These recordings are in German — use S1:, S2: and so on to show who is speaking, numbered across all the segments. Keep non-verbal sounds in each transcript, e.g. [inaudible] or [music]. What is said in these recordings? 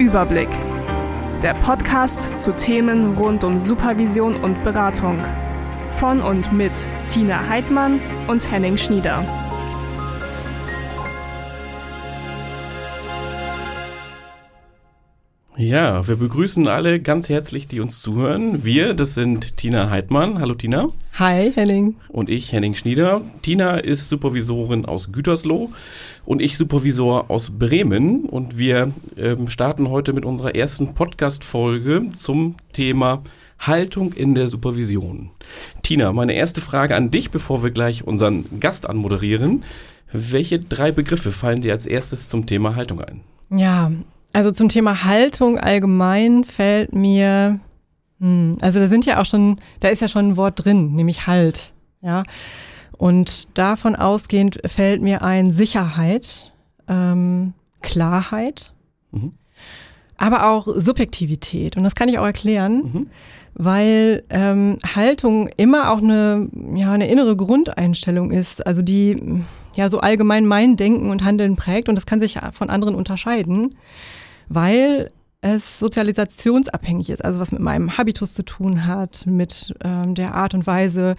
S1: Überblick. Der Podcast zu Themen rund um Supervision und Beratung. Von und mit Tina Heidmann und Henning Schnieder.
S2: Ja, wir begrüßen alle ganz herzlich, die uns zuhören. Wir, das sind Tina Heidmann. Hallo Tina.
S3: Hi Henning.
S2: Und ich, Henning Schnieder. Tina ist Supervisorin aus Gütersloh und ich Supervisor aus Bremen. Und wir ähm, starten heute mit unserer ersten Podcast-Folge zum Thema Haltung in der Supervision. Tina, meine erste Frage an dich, bevor wir gleich unseren Gast anmoderieren. Welche drei Begriffe fallen dir als erstes zum Thema Haltung ein?
S3: Ja, also zum Thema Haltung allgemein fällt mir, hm, also da sind ja auch schon, da ist ja schon ein Wort drin, nämlich Halt, ja. Und davon ausgehend fällt mir ein Sicherheit, ähm, Klarheit, mhm. aber auch Subjektivität. Und das kann ich auch erklären, mhm. weil ähm, Haltung immer auch eine, ja, eine innere Grundeinstellung ist, also die ja so allgemein mein Denken und Handeln prägt und das kann sich von anderen unterscheiden weil es sozialisationsabhängig ist, also was mit meinem Habitus zu tun hat, mit ähm, der Art und Weise,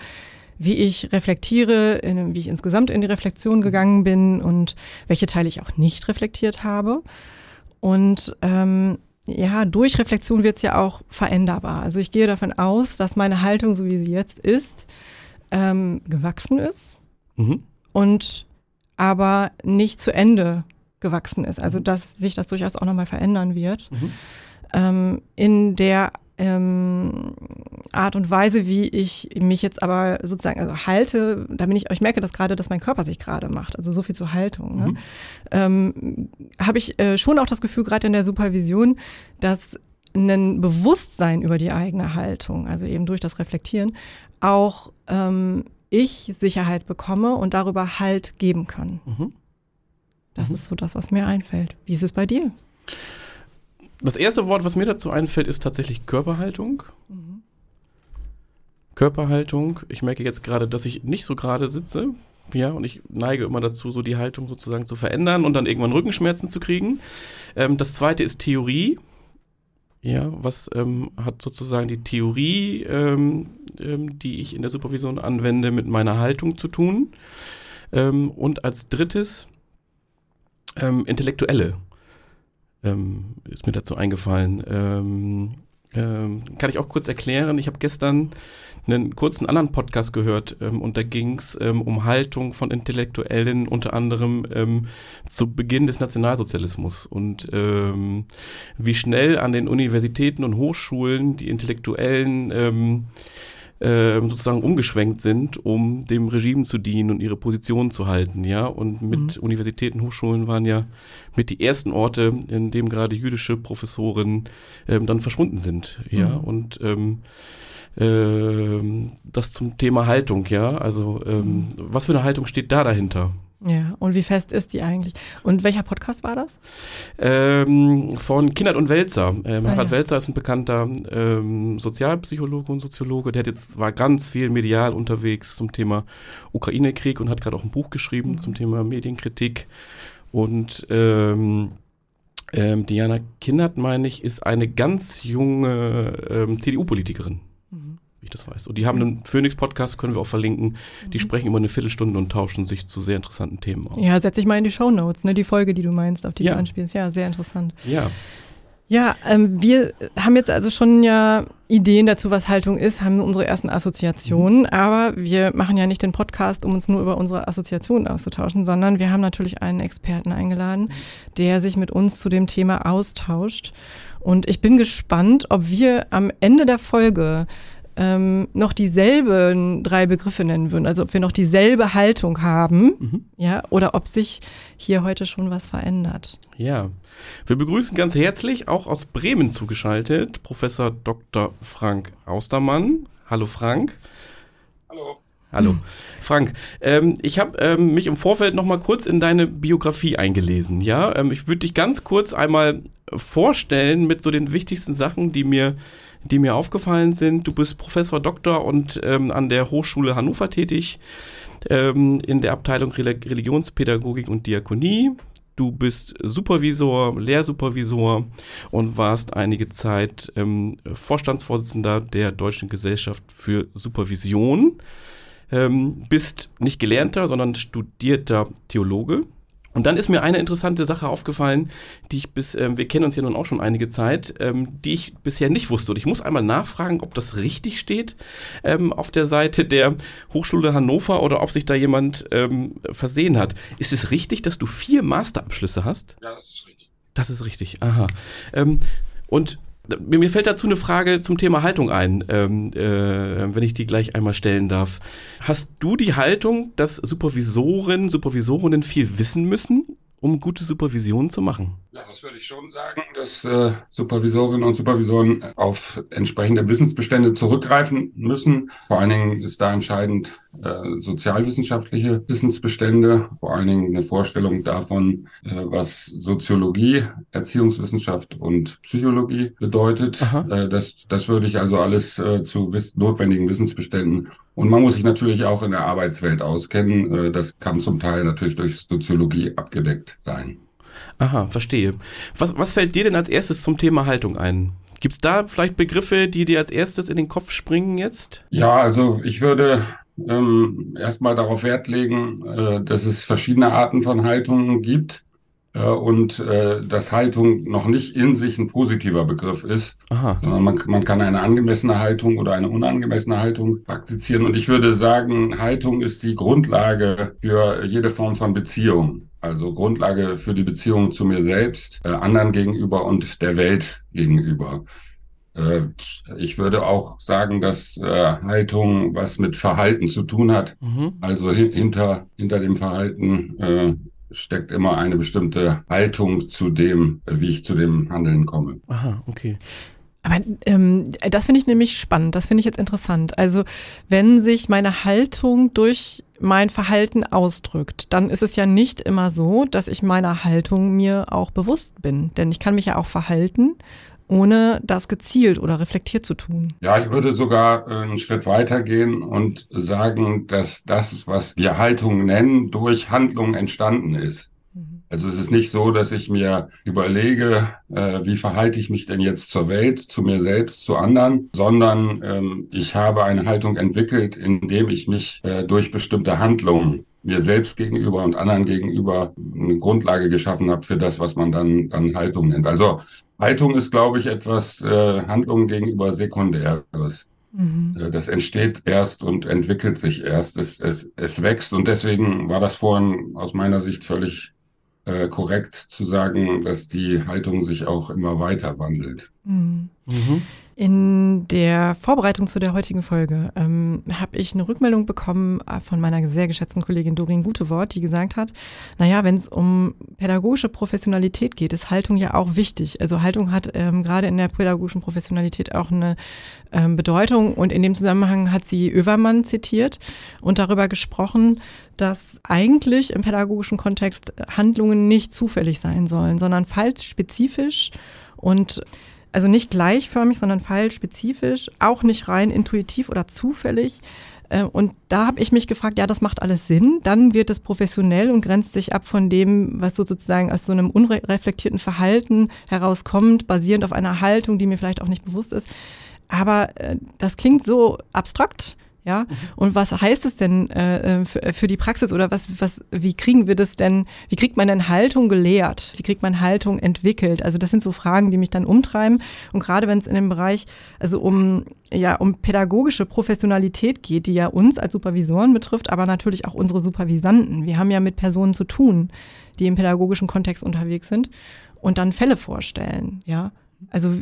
S3: wie ich reflektiere, in, wie ich insgesamt in die Reflexion gegangen bin und welche Teile ich auch nicht reflektiert habe. Und ähm, ja, durch Reflexion wird es ja auch veränderbar. Also ich gehe davon aus, dass meine Haltung, so wie sie jetzt ist, ähm, gewachsen ist mhm. und aber nicht zu Ende gewachsen ist. Also mhm. dass sich das durchaus auch nochmal verändern wird. Mhm. Ähm, in der ähm, Art und Weise, wie ich mich jetzt aber sozusagen also halte, da bin ich, ich merke das gerade, dass mein Körper sich gerade macht. Also so viel zur Haltung. Ne? Mhm. Ähm, Habe ich äh, schon auch das Gefühl, gerade in der Supervision, dass ein Bewusstsein über die eigene Haltung, also eben durch das Reflektieren, auch ähm, ich Sicherheit bekomme und darüber Halt geben kann. Mhm. Das mhm. ist so das, was mir einfällt. Wie ist es bei dir?
S2: Das erste Wort, was mir dazu einfällt, ist tatsächlich Körperhaltung. Mhm. Körperhaltung. Ich merke jetzt gerade, dass ich nicht so gerade sitze. Ja, und ich neige immer dazu, so die Haltung sozusagen zu verändern und dann irgendwann Rückenschmerzen zu kriegen. Ähm, das zweite ist Theorie. Ja, was ähm, hat sozusagen die Theorie, ähm, ähm die ich in der Supervision anwende, mit meiner Haltung zu tun? Ähm, und als drittes ähm, Intellektuelle ähm, ist mir dazu eingefallen. Ähm, ähm, kann ich auch kurz erklären. Ich habe gestern einen kurzen anderen Podcast gehört ähm, und da ging es ähm, um Haltung von Intellektuellen, unter anderem ähm, zu Beginn des Nationalsozialismus und ähm, wie schnell an den Universitäten und Hochschulen die Intellektuellen ähm, sozusagen umgeschwenkt sind, um dem Regime zu dienen und ihre Position zu halten, ja. Und mit mhm. Universitäten, Hochschulen waren ja mit die ersten Orte, in dem gerade jüdische Professoren ähm, dann verschwunden sind, ja. Mhm. Und ähm, ähm, das zum Thema Haltung, ja. Also ähm, mhm. was für eine Haltung steht da dahinter?
S3: Ja, und wie fest ist die eigentlich? Und welcher Podcast war das?
S2: Ähm, von Kindert und Welzer. Ähm, ah, Harald ja. Welzer ist ein bekannter ähm, Sozialpsychologe und Soziologe. Der hat jetzt, war ganz viel medial unterwegs zum Thema Ukraine-Krieg und hat gerade auch ein Buch geschrieben mhm. zum Thema Medienkritik. Und ähm, ähm, Diana Kindert, meine ich, ist eine ganz junge ähm, CDU-Politikerin wie ich das weiß. Und die haben einen Phoenix-Podcast, können wir auch verlinken. Die mhm. sprechen immer eine Viertelstunde und tauschen sich zu sehr interessanten Themen aus.
S3: Ja, setze ich mal in die Show Notes, ne? Die Folge, die du meinst, auf die ja. du anspielst. Ja, sehr interessant.
S2: Ja.
S3: Ja, ähm, wir haben jetzt also schon ja Ideen dazu, was Haltung ist, haben unsere ersten Assoziationen, mhm. aber wir machen ja nicht den Podcast, um uns nur über unsere Assoziationen auszutauschen, sondern wir haben natürlich einen Experten eingeladen, mhm. der sich mit uns zu dem Thema austauscht. Und ich bin gespannt, ob wir am Ende der Folge ähm, noch dieselben drei Begriffe nennen würden, also ob wir noch dieselbe Haltung haben, mhm. ja, oder ob sich hier heute schon was verändert.
S2: Ja, wir begrüßen ganz herzlich auch aus Bremen zugeschaltet Professor Dr. Frank Austermann. Hallo Frank.
S4: Hallo.
S2: Hallo. Frank, ähm, ich habe ähm, mich im Vorfeld noch mal kurz in deine Biografie eingelesen. Ja, ähm, ich würde dich ganz kurz einmal vorstellen mit so den wichtigsten Sachen, die mir die mir aufgefallen sind. Du bist Professor Doktor und ähm, an der Hochschule Hannover tätig ähm, in der Abteilung Religionspädagogik und Diakonie. Du bist Supervisor, Lehrsupervisor und warst einige Zeit ähm, Vorstandsvorsitzender der Deutschen Gesellschaft für Supervision. Ähm, bist nicht gelernter, sondern studierter Theologe und dann ist mir eine interessante Sache aufgefallen, die ich bis, ähm, wir kennen uns ja nun auch schon einige Zeit, ähm, die ich bisher nicht wusste. Und ich muss einmal nachfragen, ob das richtig steht ähm, auf der Seite der Hochschule Hannover oder ob sich da jemand ähm, versehen hat. Ist es richtig, dass du vier Masterabschlüsse hast?
S4: Ja, das ist richtig.
S2: Das ist richtig, aha. Ähm, und mir fällt dazu eine Frage zum Thema Haltung ein, ähm, äh, wenn ich die gleich einmal stellen darf. Hast du die Haltung, dass Supervisoren, Supervisorinnen viel wissen müssen, um gute Supervision zu machen?
S4: Ja, das würde ich schon sagen, dass äh, Supervisorinnen und Supervisoren auf entsprechende Wissensbestände zurückgreifen müssen. Vor allen Dingen ist da entscheidend äh, sozialwissenschaftliche Wissensbestände, vor allen Dingen eine Vorstellung davon, äh, was Soziologie, Erziehungswissenschaft und Psychologie bedeutet. Äh, das, das würde ich also alles äh, zu wiss notwendigen Wissensbeständen. Und man muss sich natürlich auch in der Arbeitswelt auskennen. Äh, das kann zum Teil natürlich durch Soziologie abgedeckt sein.
S2: Aha, verstehe. Was, was fällt dir denn als erstes zum Thema Haltung ein? Gibt es da vielleicht Begriffe, die dir als erstes in den Kopf springen jetzt?
S4: Ja, also ich würde ähm, erstmal darauf Wert legen, äh, dass es verschiedene Arten von Haltungen gibt äh, und äh, dass Haltung noch nicht in sich ein positiver Begriff ist,
S2: Aha.
S4: sondern man, man kann eine angemessene Haltung oder eine unangemessene Haltung praktizieren. Und ich würde sagen, Haltung ist die Grundlage für jede Form von Beziehung. Also Grundlage für die Beziehung zu mir selbst, äh, anderen gegenüber und der Welt gegenüber. Äh, ich würde auch sagen, dass äh, Haltung was mit Verhalten zu tun hat.
S2: Mhm.
S4: Also hin hinter, hinter dem Verhalten äh, steckt immer eine bestimmte Haltung zu dem, äh, wie ich zu dem Handeln komme.
S2: Aha, okay.
S3: Aber ähm, das finde ich nämlich spannend, das finde ich jetzt interessant. Also wenn sich meine Haltung durch mein Verhalten ausdrückt, dann ist es ja nicht immer so, dass ich meiner Haltung mir auch bewusst bin. Denn ich kann mich ja auch verhalten, ohne das gezielt oder reflektiert zu tun.
S4: Ja, ich würde sogar äh, einen Schritt weiter gehen und sagen, dass das, was wir Haltung nennen, durch Handlung entstanden ist. Also es ist nicht so, dass ich mir überlege, äh, wie verhalte ich mich denn jetzt zur Welt, zu mir selbst, zu anderen, sondern ähm, ich habe eine Haltung entwickelt, indem ich mich äh, durch bestimmte Handlungen mir selbst gegenüber und anderen gegenüber eine Grundlage geschaffen habe für das, was man dann, dann Haltung nennt. Also Haltung ist, glaube ich, etwas äh, Handlungen gegenüber Sekundäres.
S3: Mhm.
S4: Äh, Das entsteht erst und entwickelt sich erst. Es, es, es wächst und deswegen war das vorhin aus meiner Sicht völlig äh, korrekt zu sagen, dass die Haltung sich auch immer weiter wandelt.
S3: Mhm.
S2: Mhm.
S3: In der Vorbereitung zu der heutigen Folge ähm, habe ich eine Rückmeldung bekommen äh, von meiner sehr geschätzten Kollegin Doreen Gutewort, die gesagt hat, naja, wenn es um pädagogische Professionalität geht, ist Haltung ja auch wichtig. Also Haltung hat ähm, gerade in der pädagogischen Professionalität auch eine ähm, Bedeutung und in dem Zusammenhang hat sie Övermann zitiert und darüber gesprochen, dass eigentlich im pädagogischen Kontext Handlungen nicht zufällig sein sollen, sondern fallspezifisch und also nicht gleichförmig, sondern fallspezifisch, auch nicht rein intuitiv oder zufällig. Äh, Und da habe ich mich gefragt, ja, das macht alles Sinn. Dann wird es professionell und grenzt sich ab von dem, was so sozusagen aus so einem unreflektierten Verhalten herauskommt, basierend auf einer Haltung, die mir vielleicht auch nicht bewusst ist. Aber äh, das klingt so abstrakt. Ja, und was heißt es denn äh, äh, für, für die Praxis oder was, was, wie kriegen wir das denn, wie kriegt man denn Haltung gelehrt? Wie kriegt man Haltung entwickelt? Also das sind so Fragen, die mich dann umtreiben. Und gerade wenn es in dem Bereich, also um, ja, um pädagogische Professionalität geht, die ja uns als Supervisoren betrifft, aber natürlich auch unsere Supervisanten. Wir haben ja mit Personen zu tun, die im pädagogischen Kontext unterwegs sind und dann Fälle vorstellen, ja. Also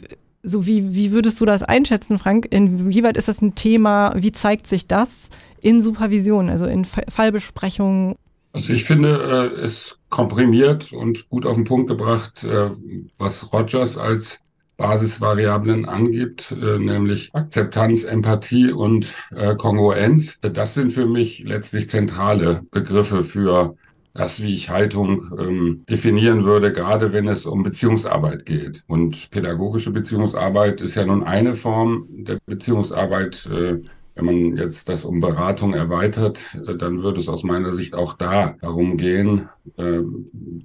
S3: so wie, wie würdest du das einschätzen, Frank? Inwieweit ist das ein Thema? Wie zeigt sich das in Supervision, also in Fa- Fallbesprechungen?
S4: Also ich finde äh, es komprimiert und gut auf den Punkt gebracht, äh, was Rogers als Basisvariablen angibt, äh, nämlich Akzeptanz, Empathie und äh, Kongruenz. Das sind für mich letztlich zentrale Begriffe für das, wie ich Haltung ähm, definieren würde, gerade wenn es um Beziehungsarbeit geht. Und pädagogische Beziehungsarbeit ist ja nun eine Form der Beziehungsarbeit. Äh, Wenn man jetzt das um Beratung erweitert, äh, dann würde es aus meiner Sicht auch da darum gehen, äh,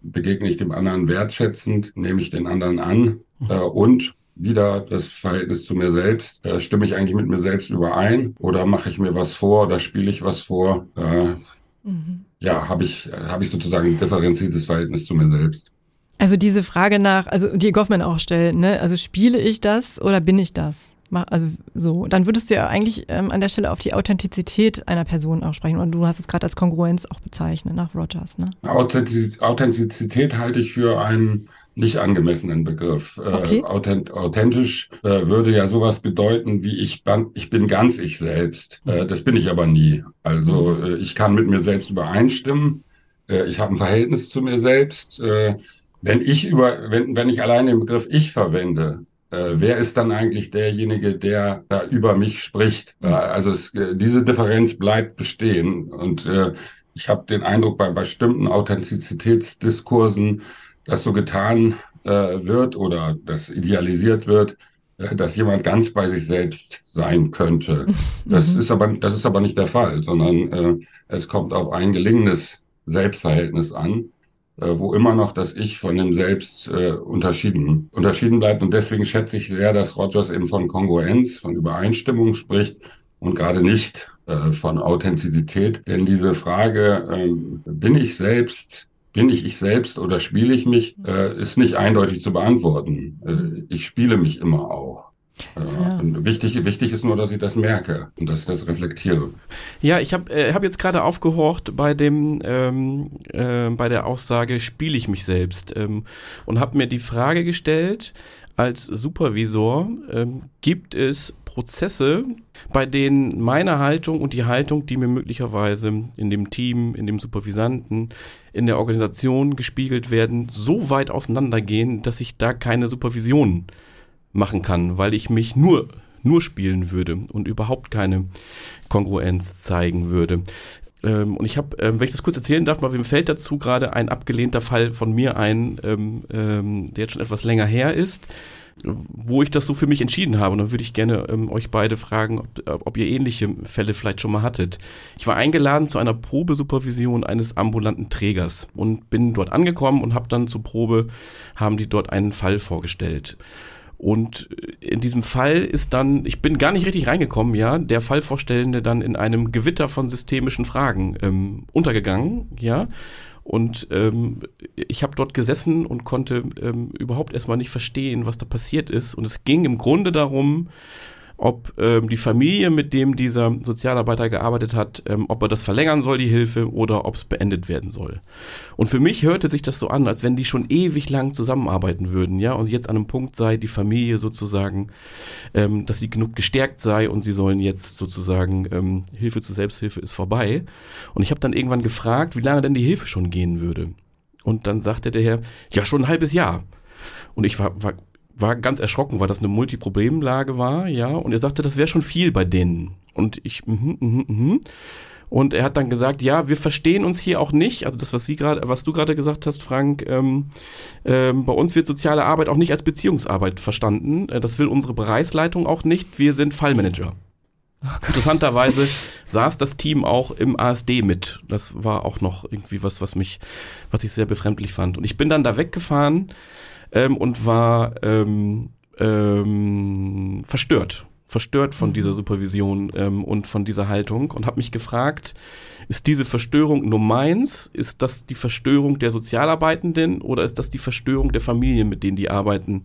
S4: begegne ich dem anderen wertschätzend, nehme ich den anderen an äh, und wieder das Verhältnis zu mir selbst. Äh, stimme ich eigentlich mit mir selbst überein oder mache ich mir was vor oder spiele ich was vor? Äh, mhm. Ja, habe ich, habe ich sozusagen ein differenziertes Verhältnis zu mir selbst.
S3: Also diese Frage nach, also die Goffman auch stellt, ne? Also spiele ich das oder bin ich das? Also so, dann würdest du ja eigentlich ähm, an der Stelle auf die Authentizität einer Person auch sprechen. Und du hast es gerade als Kongruenz auch bezeichnet nach Rogers, ne?
S4: Authentizität halte ich für einen nicht angemessenen Begriff. Äh, okay. Äh, authent authentisch äh, würde ja sowas bedeuten wie ich, ich bin ganz ich selbst. Äh, mhm. das bin ich aber nie. Also mhm. äh, ich kann mit mir selbst übereinstimmen. Äh, ich habe ein Verhältnis zu mir selbst. Wenn ich über, wenn, wenn ich allein den Begriff ich verwende, äh, wer ist dann eigentlich derjenige, der da über mich spricht? Äh, also es, äh, diese Differenz bleibt bestehen und äh, ich habe den Eindruck bei bestimmten Authentizitätsdiskursen, dass so getan äh, wird oder das idealisiert wird, äh, dass jemand ganz bei sich selbst sein könnte. [laughs] Das mhm. ist aber das ist aber nicht der Fall, sondern es kommt auf ein gelingendes Selbstverhältnis an, wo immer noch das Ich von dem Selbst äh, unterschieden unterschieden bleibt und deswegen schätze ich sehr, dass Rogers eben von Kongruenz, von Übereinstimmung spricht und gerade nicht äh, von Authentizität, denn diese Frage, äh, bin ich selbst bin ich ich selbst oder spiele ich mich, äh, ist nicht eindeutig zu beantworten. Äh, ich spiele mich immer auch. Äh, ja. Und wichtig, wichtig ist nur, dass ich das merke und dass ich das reflektiere.
S2: Ja, ich habe äh, hab jetzt gerade aufgehorcht bei dem ähm, äh, bei der Aussage spiele ich mich selbst ähm, und habe mir die Frage gestellt als Supervisor ähm, gibt es Prozesse, bei denen meine Haltung und die Haltung, die mir möglicherweise in dem Team, in dem Supervisanten, in der Organisation gespiegelt werden, so weit auseinandergehen, dass ich da keine Supervision machen kann, weil ich mich nur nur spielen würde und überhaupt keine Kongruenz zeigen würde. Ähm, und ich habe, ähm, wenn ich das kurz erzählen darf, mal wem fällt dazu gerade ein abgelehnter Fall von mir ein, ähm, ähm, der jetzt schon etwas länger her ist wo ich das so für mich entschieden habe. Und dann würde ich gerne ähm, euch beide fragen, ob, ob, ihr ähnliche Fälle vielleicht schon mal hattet. Ich war eingeladen zu einer Probesupervision eines ambulanten Trägers und bin dort angekommen und habe dann zur Probe, haben die dort einen Fall vorgestellt. Und in diesem Fall ist dann, ich bin gar nicht richtig reingekommen, ja, der Fallvorstellende dann in einem Gewitter von systemischen Fragen ähm, untergegangen, ja. Und ähm, ich habe dort gesessen und konnte ähm, überhaupt erstmal nicht verstehen, was da passiert ist. Und es ging im Grunde darum, ob ähm, die Familie, mit dem dieser Sozialarbeiter gearbeitet hat, ähm, ob er das verlängern soll, die Hilfe, oder ob es beendet werden soll. Und für mich hörte sich das so an, als wenn die schon ewig lang zusammenarbeiten würden, ja, und jetzt an einem Punkt sei, die Familie sozusagen, ähm, dass sie genug gestärkt sei und sie sollen jetzt sozusagen, ähm, Hilfe zur Selbsthilfe ist vorbei. Und ich habe dann irgendwann gefragt, wie lange denn die Hilfe schon gehen würde. Und dann sagte der Herr, ja, schon ein halbes Jahr. Und ich war, war war ganz erschrocken, weil das eine Multiproblemlage war, ja. Und er sagte, das wäre schon viel bei denen. Und ich, mhm, mhm, mhm. Und er hat dann gesagt, ja, wir verstehen uns hier auch nicht. Also das, was Sie gerade, was du gerade gesagt hast, Frank, ähm, ähm, bei uns wird soziale Arbeit auch nicht als Beziehungsarbeit verstanden. Äh, das will unsere Bereichsleitung auch nicht. Wir sind Fallmanager. Oh Interessanterweise saß das Team auch im ASD mit. Das war auch noch irgendwie was, was mich, was ich sehr befremdlich fand. Und ich bin dann da weggefahren ähm, und war ähm, ähm, verstört. Verstört von dieser mhm. Supervision ähm, und von dieser Haltung und habe mich gefragt, ist diese Verstörung nur meins? Ist das die Verstörung der Sozialarbeitenden oder ist das die Verstörung der Familien, mit denen die arbeiten,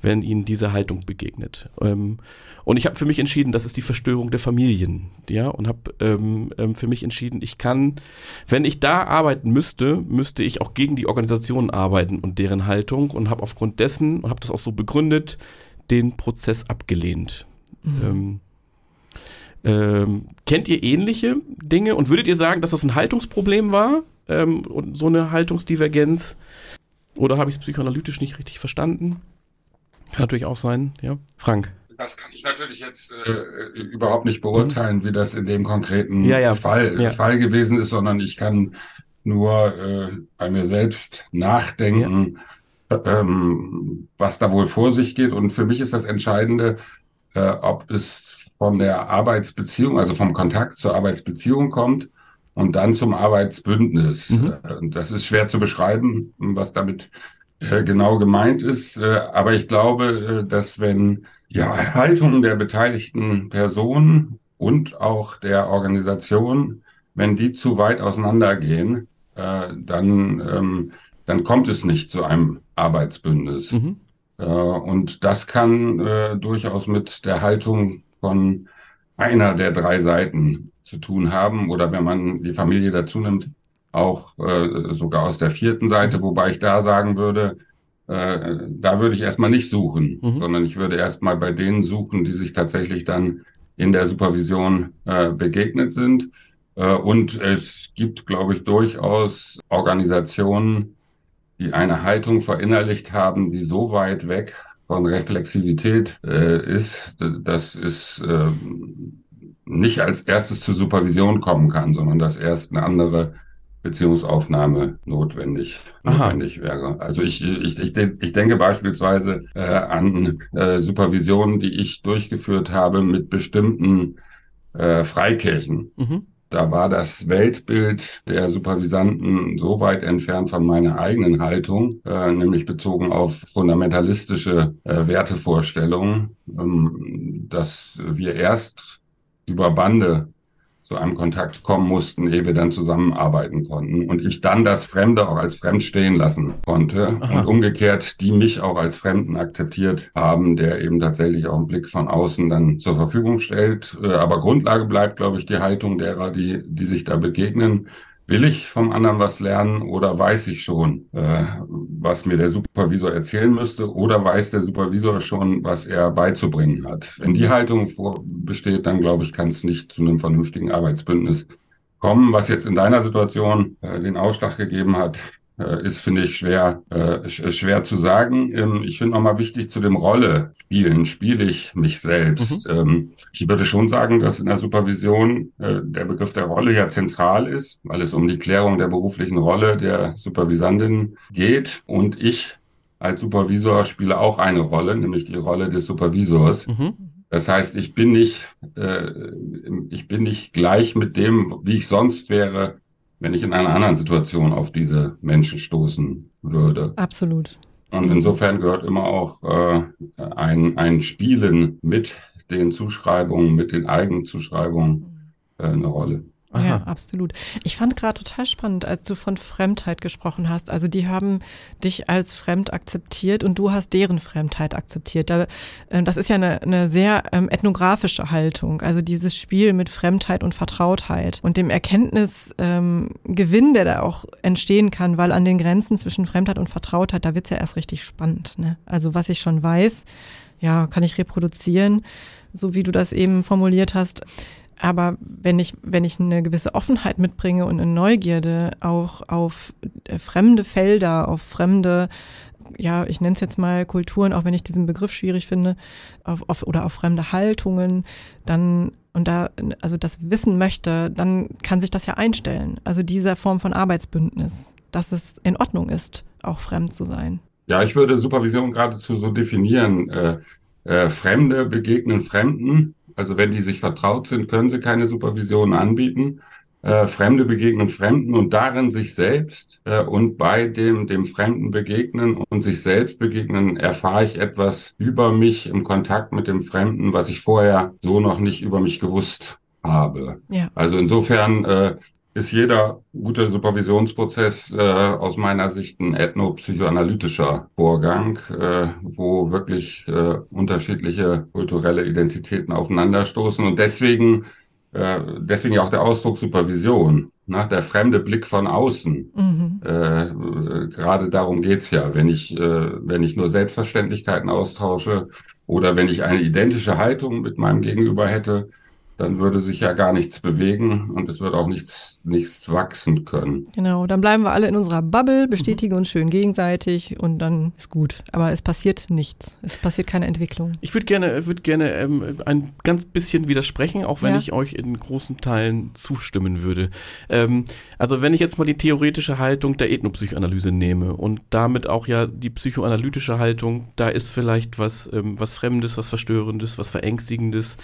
S2: wenn ihnen diese Haltung begegnet? Ähm, und ich habe für mich entschieden, das ist die Verstörung der Familien, ja, und habe ähm, ähm, für mich entschieden, ich kann, wenn ich da arbeiten müsste, müsste ich auch gegen die Organisation arbeiten und deren Haltung und habe aufgrund dessen und habe das auch so begründet, den Prozess abgelehnt. Mhm. Ähm, ähm, kennt ihr ähnliche Dinge und würdet ihr sagen, dass das ein Haltungsproblem war ähm, und so eine Haltungsdivergenz? Oder habe ich es psychoanalytisch nicht richtig verstanden? Kann natürlich auch sein, ja. Frank.
S4: Das kann ich natürlich jetzt äh, überhaupt nicht beurteilen, mhm. wie das in dem konkreten ja, ja. Fall, ja. Fall gewesen ist, sondern ich kann nur äh, bei mir selbst nachdenken, ähm, was da wohl vor sich geht. Und für mich ist das Entscheidende, äh, ob es von der Arbeitsbeziehung, also vom Kontakt zur Arbeitsbeziehung kommt und dann zum Arbeitsbündnis. Mhm. Äh, das ist schwer zu beschreiben, was damit äh, genau gemeint ist. Äh, aber ich glaube, dass wenn ja, Haltung der beteiligten Personen und auch der Organisation, wenn die zu weit auseinandergehen, dann, ähm, dann kommt es nicht zu einem Arbeitsbündnis. Mhm. Und das kann durchaus mit der Haltung von einer der drei Seiten zu tun haben oder wenn man die Familie dazu nimmt, auch äh, sogar aus der vierten Seite, mhm. wobei ich da sagen würde, äh, da würde ich erstmal nicht suchen, mhm. sondern ich würde erstmal bei denen suchen, die sich tatsächlich dann in der Supervision äh, begegnet sind. Äh, und es gibt, glaube ich, durchaus Organisationen, die eine Haltung verinnerlicht haben, die so weit weg von Reflexivität äh, ist, das ist äh, nicht als erstes zur Supervision kommen kann, sondern dass erst eine andere Beziehungsaufnahme notwendig, notwendig wäre. Also ich, ich, ich, ich denke beispielsweise äh, an äh, Supervisionen, die ich durchgeführt habe mit bestimmten äh, Freikirchen. Mhm. Da war das Weltbild der Supervisanten so weit entfernt von meiner eigenen Haltung, äh, nämlich bezogen auf fundamentalistische äh, Wertevorstellungen, ähm, dass wir erst über Bande zu einem Kontakt kommen mussten, ehe wir dann zusammenarbeiten konnten. Und ich dann das Fremde auch als fremd stehen lassen konnte. Aha. Und umgekehrt, die mich auch als Fremden akzeptiert haben, der eben tatsächlich auch einen Blick von außen dann zur Verfügung stellt. Äh, aber Grundlage bleibt, glaube ich, die Haltung derer, die, die sich da begegnen. Will ich vom anderen was lernen oder weiß ich schon, äh, was mir der Supervisor erzählen müsste oder weiß der Supervisor schon, was er beizubringen hat? Wenn die Haltung vor, besteht, dann glaube ich, kann es nicht zu einem vernünftigen Arbeitsbündnis kommen, was jetzt in deiner Situation äh, den Ausschlag gegeben hat, ist, finde ich, schwer, äh, schwer zu sagen. Ähm, ich finde nochmal wichtig zu dem Rolle spielen. Spiele ich mich selbst? Mhm. Ähm, ich würde schon sagen, dass in der Supervision äh, der Begriff der Rolle ja zentral ist, weil es um die Klärung der beruflichen Rolle der Supervisandin geht. Und ich als Supervisor spiele auch eine Rolle, nämlich die Rolle des Supervisors. Mhm. Das heißt, ich bin nicht, äh, ich bin nicht gleich mit dem, wie ich sonst wäre, wenn ich in einer anderen Situation auf diese Menschen stoßen würde.
S3: Absolut.
S4: Und insofern gehört immer auch äh, ein, ein Spielen mit den Zuschreibungen, mit den Eigenzuschreibungen äh, eine Rolle.
S3: Aha. Ja, absolut. Ich fand gerade total spannend, als du von Fremdheit gesprochen hast. Also die haben dich als fremd akzeptiert und du hast deren Fremdheit akzeptiert. Da, äh, das ist ja eine, eine sehr ähm, ethnografische Haltung. Also dieses Spiel mit Fremdheit und Vertrautheit und dem Erkenntnisgewinn, ähm, der da auch entstehen kann, weil an den Grenzen zwischen Fremdheit und Vertrautheit, da wird's ja erst richtig spannend. Ne? Also was ich schon weiß, ja, kann ich reproduzieren, so wie du das eben formuliert hast. Aber wenn ich, wenn ich eine gewisse Offenheit mitbringe und eine Neugierde auch auf äh, fremde Felder, auf fremde, ja, ich nenne es jetzt mal Kulturen, auch wenn ich diesen Begriff schwierig finde, auf, auf, oder auf fremde Haltungen, dann und da also das wissen möchte, dann kann sich das ja einstellen. Also dieser Form von Arbeitsbündnis, dass es in Ordnung ist, auch fremd zu sein.
S4: Ja, ich würde Supervision geradezu so definieren. Äh, äh, Fremde begegnen Fremden also wenn die sich vertraut sind, können sie keine Supervision anbieten. Äh, Fremde begegnen Fremden und darin sich selbst äh, und bei dem dem Fremden begegnen und sich selbst begegnen erfahre ich etwas über mich im Kontakt mit dem Fremden, was ich vorher so noch nicht über mich gewusst habe. Ja. Also insofern äh, ist jeder gute Supervisionsprozess äh, aus meiner Sicht ein ethnopsychoanalytischer Vorgang, äh, wo wirklich äh, unterschiedliche kulturelle Identitäten aufeinanderstoßen und deswegen äh, deswegen ja auch der Ausdruck Supervision, nach ne? der fremde Blick von außen. Mhm. Äh, gerade darum geht's ja, wenn ich äh, wenn ich nur Selbstverständlichkeiten austausche oder wenn ich eine identische Haltung mit meinem Gegenüber hätte, dann würde sich ja gar nichts bewegen und es wird auch nichts, nichts wachsen können.
S3: Genau, dann bleiben wir alle in unserer Bubble, bestätigen uns schön gegenseitig und dann ist gut. Aber es passiert nichts. Es passiert keine Entwicklung.
S2: Ich würde gerne, würd gerne ähm, ein ganz bisschen widersprechen, auch wenn
S3: Ja.
S2: ich euch in großen Teilen zustimmen würde. Ähm, also wenn ich jetzt mal die theoretische Haltung der Ethnopsychoanalyse nehme und damit auch ja die psychoanalytische Haltung, da ist vielleicht was, ähm, was Fremdes, was Verstörendes, was Verängstigendes.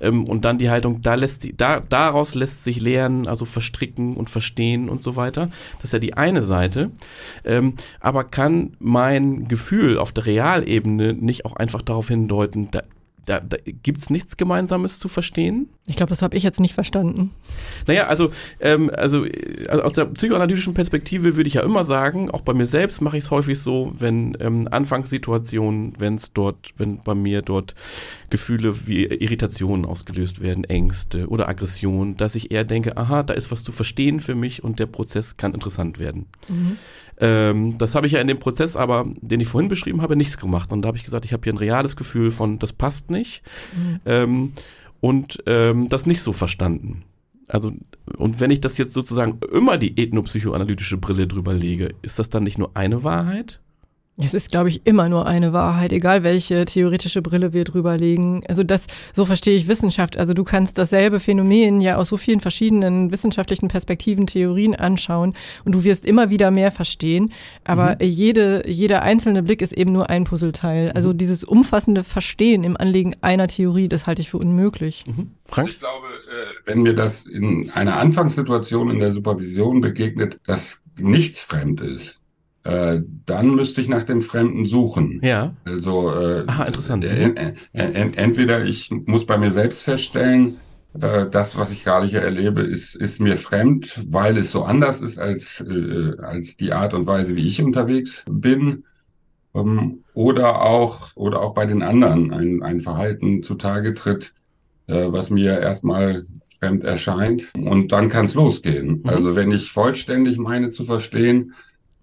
S2: Ähm, und dann die Haltung, da lässt sie, da, daraus lässt sich lernen, also verstricken und verstehen und so weiter. Das ist ja die eine Seite. Ähm, aber kann mein Gefühl auf der Realebene nicht auch einfach darauf hindeuten, da, da, da gibt es nichts Gemeinsames zu verstehen?
S3: Ich glaube, das habe ich jetzt nicht verstanden.
S2: Naja, also, ähm, also äh, aus der psychoanalytischen Perspektive würde ich ja immer sagen, auch bei mir selbst mache ich es häufig so, wenn ähm, Anfangssituationen, wenn es dort, wenn bei mir dort Gefühle wie Irritationen ausgelöst werden, Ängste oder Aggression, dass ich eher denke, aha, da ist was zu verstehen für mich und der Prozess kann interessant werden. Ähm, das habe ich ja in dem Prozess aber, den ich vorhin beschrieben habe, nichts gemacht. Und da habe ich gesagt, ich habe hier ein reales Gefühl von, das passt nicht. Ähm, und ähm, das nicht so verstanden. Also, und wenn ich das jetzt sozusagen immer die ethnopsychoanalytische Brille drüber lege, ist das dann nicht nur eine Wahrheit?
S3: Es ist, glaube ich, immer nur eine Wahrheit, egal welche theoretische Brille wir drüber legen. Also das, so verstehe ich Wissenschaft. Also du kannst dasselbe Phänomen ja aus so vielen verschiedenen wissenschaftlichen Perspektiven, Theorien anschauen und du wirst immer wieder mehr verstehen. Aber jede, jeder einzelne Blick ist eben nur ein Puzzleteil. Also dieses umfassende Verstehen im Anlegen einer Theorie, das halte ich für unmöglich.
S2: Mhm. Frank?
S4: Ich glaube, äh, wenn mir das in einer Anfangssituation in der Supervision begegnet, dass nichts fremd ist, äh, dann müsste ich nach dem Fremden suchen.
S2: Ja.
S4: Also äh,
S2: Aha, interessant.
S4: äh, entweder ich muss bei mir selbst feststellen, äh, das, was ich gerade hier erlebe, ist, ist mir fremd, weil es so anders ist als, äh, als die Art und Weise, wie ich unterwegs bin. Ähm, oder auch, oder auch bei den anderen ein, ein Verhalten zutage tritt, was mir erstmal fremd erscheint. Und dann kann es losgehen.
S2: Mhm.
S4: Also wenn ich vollständig meine zu verstehen,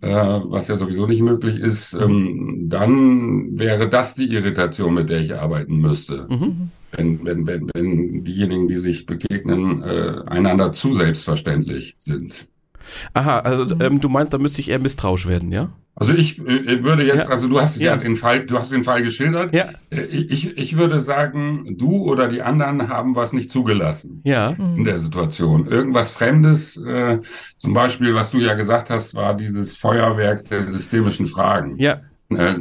S4: äh, was ja sowieso nicht möglich ist, ähm, dann wäre das die Irritation, mit der ich arbeiten müsste.
S2: Mhm.
S4: Wenn, wenn, wenn, wenn diejenigen, die sich begegnen, äh, einander zu selbstverständlich sind.
S2: Aha, also ähm, du meinst, da müsste ich eher misstrauisch werden, ja?
S4: Also ich äh, würde jetzt,
S2: Ja.
S4: also du hast ja. Den Fall, du hast den Fall geschildert.
S2: Ja.
S4: Äh, Ich, ich würde sagen, du oder die anderen haben was nicht zugelassen
S2: Ja.
S4: in der Situation. Irgendwas Fremdes, äh, zum Beispiel, was du ja gesagt hast, war dieses Feuerwerk der systemischen Fragen.
S2: Ja.
S4: Äh,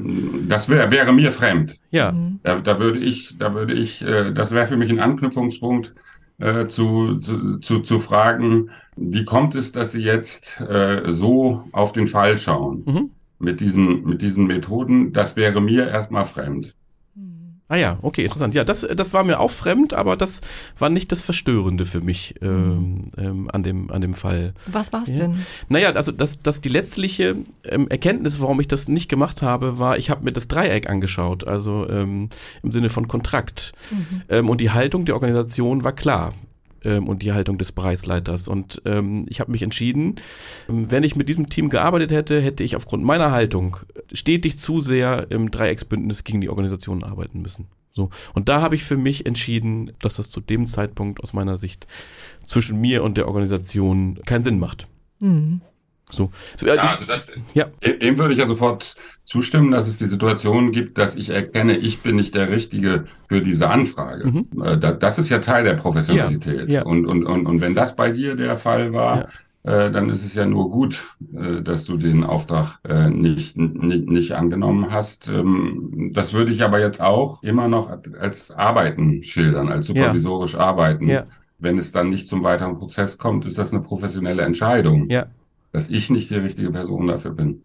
S4: das wär, wäre mir fremd.
S2: Ja.
S4: Da, da würde ich, da würde ich, äh, das wäre für mich ein Anknüpfungspunkt äh, zu, zu, zu, zu fragen, wie kommt es, dass Sie jetzt äh, so auf den Fall schauen
S2: Mhm.
S4: mit diesen, mit diesen Methoden? Das wäre mir erstmal fremd.
S2: Ah ja, okay, interessant. Ja, das, das war mir auch fremd, aber das war nicht das Verstörende für mich ähm, ähm, an, dem, an dem Fall.
S3: Was war's
S2: Ja.
S3: denn?
S2: Naja, also das, das die letztliche ähm, Erkenntnis, warum ich das nicht gemacht habe, war, ich habe mir das Dreieck angeschaut, also ähm, im Sinne von Kontrakt. Ähm, und die Haltung der Organisation war klar. Ähm, und die Haltung des Bereichsleiters. Und ähm, ich habe mich entschieden, ähm, wenn ich mit diesem Team gearbeitet hätte, hätte ich aufgrund meiner Haltung stetig zu sehr im Dreiecksbündnis gegen die Organisation arbeiten müssen. So. Und da habe ich für mich entschieden, dass das zu dem Zeitpunkt aus meiner Sicht zwischen mir und der Organisation keinen Sinn macht.
S3: Mhm.
S2: So. so
S4: Ja,
S2: ich,
S4: also das,
S2: Ja.
S4: dem würde ich ja sofort zustimmen, dass es die Situation gibt, dass ich erkenne, ich bin nicht der Richtige für diese Anfrage.
S2: Mhm.
S4: Äh, da- Das ist ja Teil der Professionalität.
S2: Ja, ja.
S4: Und, und, und, und wenn das bei dir der Fall war, äh, dann ist es ja nur gut, äh, dass du den Auftrag äh, nicht, nicht, nicht angenommen hast. Ähm, Das würde ich aber jetzt auch immer noch als Arbeiten schildern, als supervisorisch Arbeiten. Wenn es dann nicht zum weiteren Prozess kommt, ist das eine professionelle Entscheidung,
S2: ja.
S4: Dass ich nicht die richtige Person dafür bin.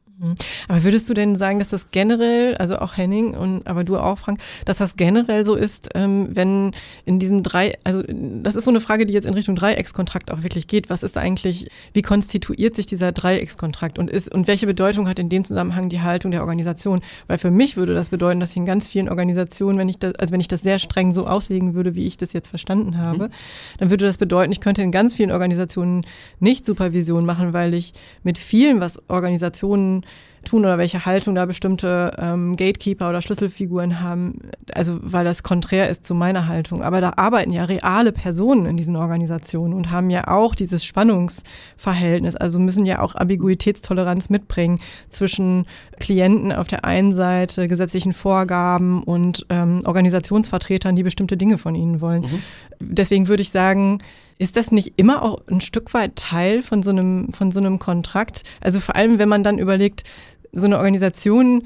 S3: Aber würdest du denn sagen, dass das generell, also auch Henning und aber du auch, Frank, dass das generell so ist, ähm, wenn in diesem drei, also das ist so eine Frage, die jetzt in Richtung Dreieckskontrakt auch wirklich geht. Was ist eigentlich, wie konstituiert sich dieser Dreieckskontrakt und ist und welche Bedeutung hat in dem Zusammenhang die Haltung der Organisation? Weil für mich würde das bedeuten, dass ich in ganz vielen Organisationen, wenn ich das, also wenn ich das sehr streng so auslegen würde, wie ich das jetzt verstanden habe, dann würde das bedeuten, ich könnte in ganz vielen Organisationen nicht Supervision machen, weil ich mit vielen, was Organisationen tun oder welche Haltung da bestimmte ähm, Gatekeeper oder Schlüsselfiguren haben. Also weil das konträr ist zu meiner Haltung. Aber da arbeiten ja reale Personen in diesen Organisationen und haben ja auch dieses Spannungsverhältnis. Also müssen ja auch Ambiguitätstoleranz mitbringen zwischen Klienten auf der einen Seite, gesetzlichen Vorgaben und ähm, Organisationsvertretern, die bestimmte Dinge von ihnen wollen. Mhm. Deswegen würde ich sagen, ist das nicht immer auch ein Stück weit Teil von so einem, von so einem Kontrakt? Also vor allem, wenn man dann überlegt, so eine Organisation,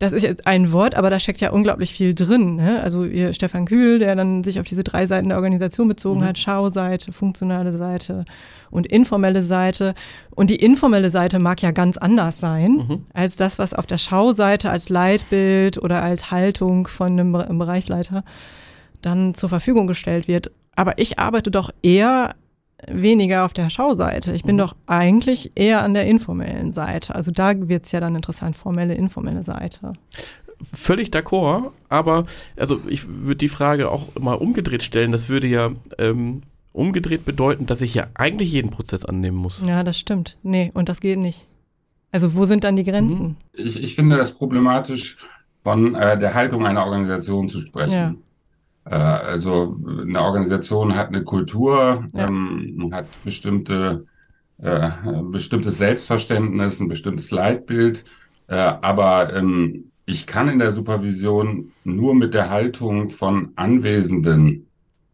S3: das ist jetzt ein Wort, aber da steckt ja unglaublich viel drin. Ne? Also ihr Stefan Kühl, der dann sich auf diese drei Seiten der Organisation bezogen mhm. hat, Schauseite, funktionale Seite und informelle Seite. Und die informelle Seite mag ja ganz anders sein mhm. als das, was auf der Schauseite als Leitbild oder als Haltung von einem Bereichsleiter dann zur Verfügung gestellt wird. Aber ich arbeite doch eher weniger auf der Schauseite. Ich bin mhm. doch eigentlich eher an der informellen Seite. Also da wird es ja dann interessant, formelle, informelle Seite.
S2: Völlig d'accord, aber also ich würde die Frage auch mal umgedreht stellen. Das würde ja ähm, umgedreht bedeuten, dass ich ja eigentlich jeden Prozess annehmen muss.
S3: Ja, das stimmt. Nee, und das geht nicht. Also wo sind dann die Grenzen? Mhm.
S4: Ich, ich finde das problematisch, von äh, der Haltung einer Organisation zu sprechen. Ja. Äh, also eine Organisation hat eine Kultur, ja. ähm, hat bestimmte äh, bestimmtes Selbstverständnis, ein bestimmtes Leitbild, äh, aber ähm, ich kann in der Supervision nur mit der Haltung von Anwesenden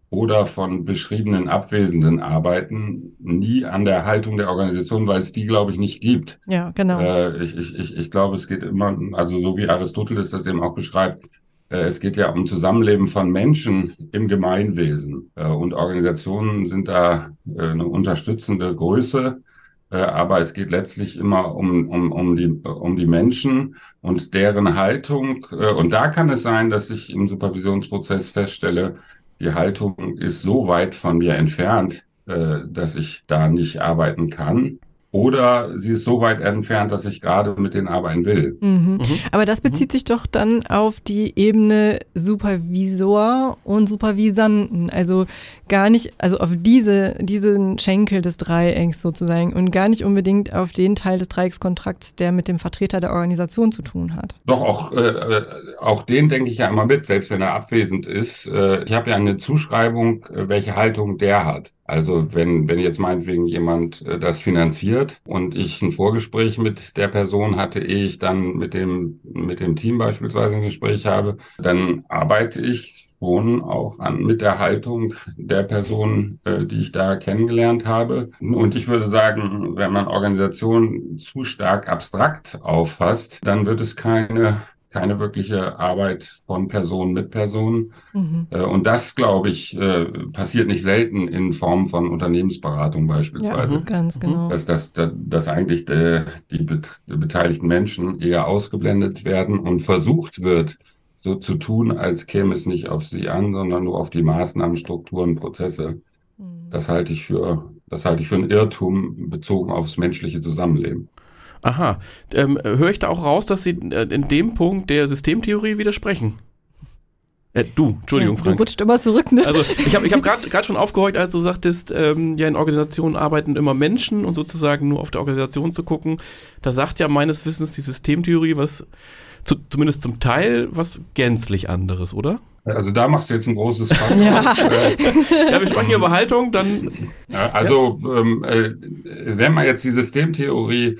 S4: oder von beschriebenen Abwesenden arbeiten, nie an der Haltung der Organisation, weil es die, glaube ich, nicht gibt.
S3: Ja, genau.
S4: Äh, ich, ich, ich, ich glaube, es geht immer, also so wie Aristoteles das eben auch beschreibt, es geht ja um Zusammenleben von Menschen im Gemeinwesen. Äh, und Organisationen sind da äh, eine unterstützende Größe. Aber es geht letztlich immer um, um, um, die, um die Menschen und deren Haltung. Und da kann es sein, dass ich im Supervisionsprozess feststelle, die Haltung ist so weit von mir entfernt, dass ich da nicht arbeiten kann. Oder sie ist so weit entfernt, dass ich gerade mit denen arbeiten will.
S3: Mhm. Mhm. Aber das bezieht mhm. sich doch dann auf die Ebene Supervisor und Supervisanten. Also gar nicht, also auf diese, diesen Schenkel des Dreiecks sozusagen und gar nicht unbedingt auf den Teil des Dreieckskontrakts, der mit dem Vertreter der Organisation zu tun hat.
S4: Doch, auch, äh, auch den denke ich ja immer mit, selbst wenn er abwesend ist. Äh, ich habe ja eine Zuschreibung, äh, welche Haltung der hat. Also wenn, wenn jetzt meinetwegen jemand äh, das finanziert und ich ein Vorgespräch mit der Person hatte, ehe ich dann mit dem, mit dem Team beispielsweise ein Gespräch habe, dann arbeite ich schon auch an, mit der Haltung der Person, äh, die ich da kennengelernt habe. Und ich würde sagen, wenn man Organisationen zu stark abstrakt auffasst, dann wird es keine keine wirkliche Arbeit von Person mit Person. Mhm. Äh, und das, glaube ich, äh, passiert nicht selten in Form von Unternehmensberatung beispielsweise. Ja,
S3: ganz genau.
S4: Dass, dass, dass eigentlich die, die beteiligten Menschen eher ausgeblendet werden und versucht wird, so zu tun, als käme es nicht auf sie an, sondern nur auf die Maßnahmen, Strukturen, Prozesse. Mhm. Das halte ich für, das halte ich für ein Irrtum bezogen aufs menschliche Zusammenleben.
S2: Aha. Ähm, Höre ich da auch raus, dass Sie äh, in dem Punkt der Systemtheorie widersprechen? Äh, du, Entschuldigung,
S3: ja,
S2: Frank.
S3: Du rutscht immer zurück, ne?
S2: Also ich habe ich hab [laughs] gerade schon aufgehorcht, als du sagtest, ähm, ja, in Organisationen arbeiten immer Menschen und sozusagen nur auf der Organisation zu gucken. Da sagt ja meines Wissens die Systemtheorie was, zu, zumindest zum Teil, was gänzlich anderes, oder?
S4: Also da machst du jetzt ein großes Fass. [laughs]
S2: ja. [laughs] ja, wir sprechen hier über Haltung, dann.
S4: Ja, also ja. Ähm, äh, wenn man jetzt die Systemtheorie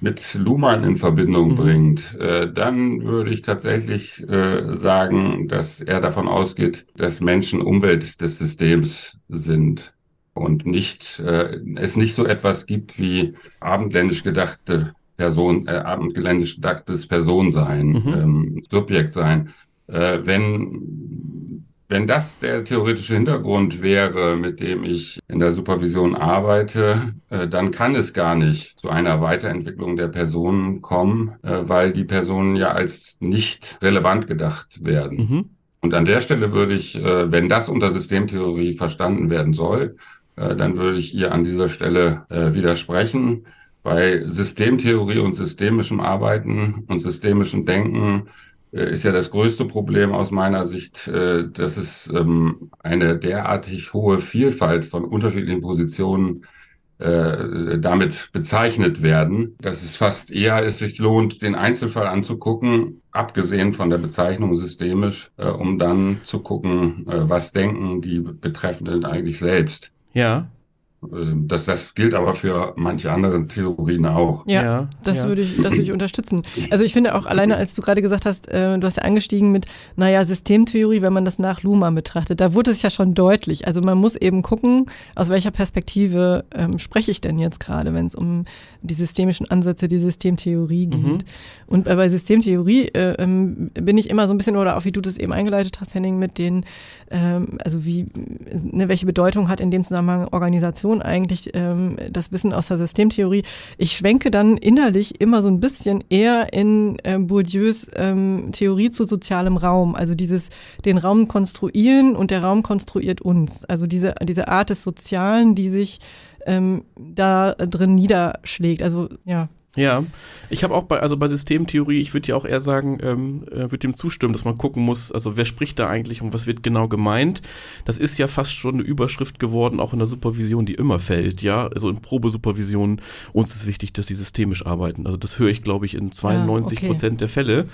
S4: mit Luhmann in Verbindung mhm. bringt, äh, dann würde ich tatsächlich äh, sagen, dass er davon ausgeht, dass Menschen Umwelt des Systems sind und nicht äh, es nicht so etwas gibt wie abendländisch gedachte Person, äh, abendländisch gedachtes Personensein, mhm. ähm, Subjekt sein. Äh, wenn wenn das der theoretische Hintergrund wäre, mit dem ich in der Supervision arbeite, äh, dann kann es gar nicht zu einer Weiterentwicklung der Personen kommen, äh, weil die Personen ja als nicht relevant gedacht werden. Mhm. Und an der Stelle würde ich, äh, wenn das unter Systemtheorie verstanden werden soll, dann würde ich ihr an dieser Stelle widersprechen. Bei Systemtheorie und systemischem Arbeiten und systemischem Denken ist ja das größte Problem aus meiner Sicht, äh, dass es ähm, eine derartig hohe Vielfalt von unterschiedlichen Positionen äh, damit bezeichnet werden, dass es fast eher es sich lohnt, den Einzelfall anzugucken, abgesehen von der Bezeichnung systemisch, äh, um dann zu gucken, äh, was denken die Betreffenden eigentlich selbst.
S2: Ja.
S4: Ähm, das, das gilt aber für manche andere Theorien auch.
S3: Ja, ja das ja. würde ich, das würde ich unterstützen. [clears throat] Also ich finde auch alleine, als du gerade gesagt hast, äh, du hast ja angestiegen mit, naja, Systemtheorie, wenn man das nach Luhmann betrachtet, da wurde es ja schon deutlich. Also man muss eben gucken, aus welcher Perspektive ähm, spreche ich denn jetzt gerade, wenn es um die systemischen Ansätze, die Systemtheorie geht. Mhm. Und bei Systemtheorie äh, ähm, bin ich immer so ein bisschen, oder auch wie du das eben eingeleitet hast, Henning, mit den, ähm, also wie, ne, welche Bedeutung hat in dem Zusammenhang Organisation Definition eigentlich ähm, das Wissen aus der Systemtheorie. Ich schwenke dann innerlich immer so ein bisschen eher in äh, Bourdieus ähm, Theorie zu sozialem Raum. Also dieses, den Raum konstruieren und der Raum konstruiert uns. Also diese, diese Art des Sozialen, die sich ähm, da drin niederschlägt. Also ja.
S2: Ja, ich habe auch bei, also bei Systemtheorie, ich würde ja auch eher sagen, ähm, äh, würde dem zustimmen, dass man gucken muss, also wer spricht da eigentlich und was wird genau gemeint. Das ist ja fast schon eine Überschrift geworden, auch in der Supervision, die immer fällt, ja. Also in Probesupervision, uns ist wichtig, dass sie systemisch arbeiten. Also das höre ich, glaube ich, in 92 ja, okay. Prozent der Fälle.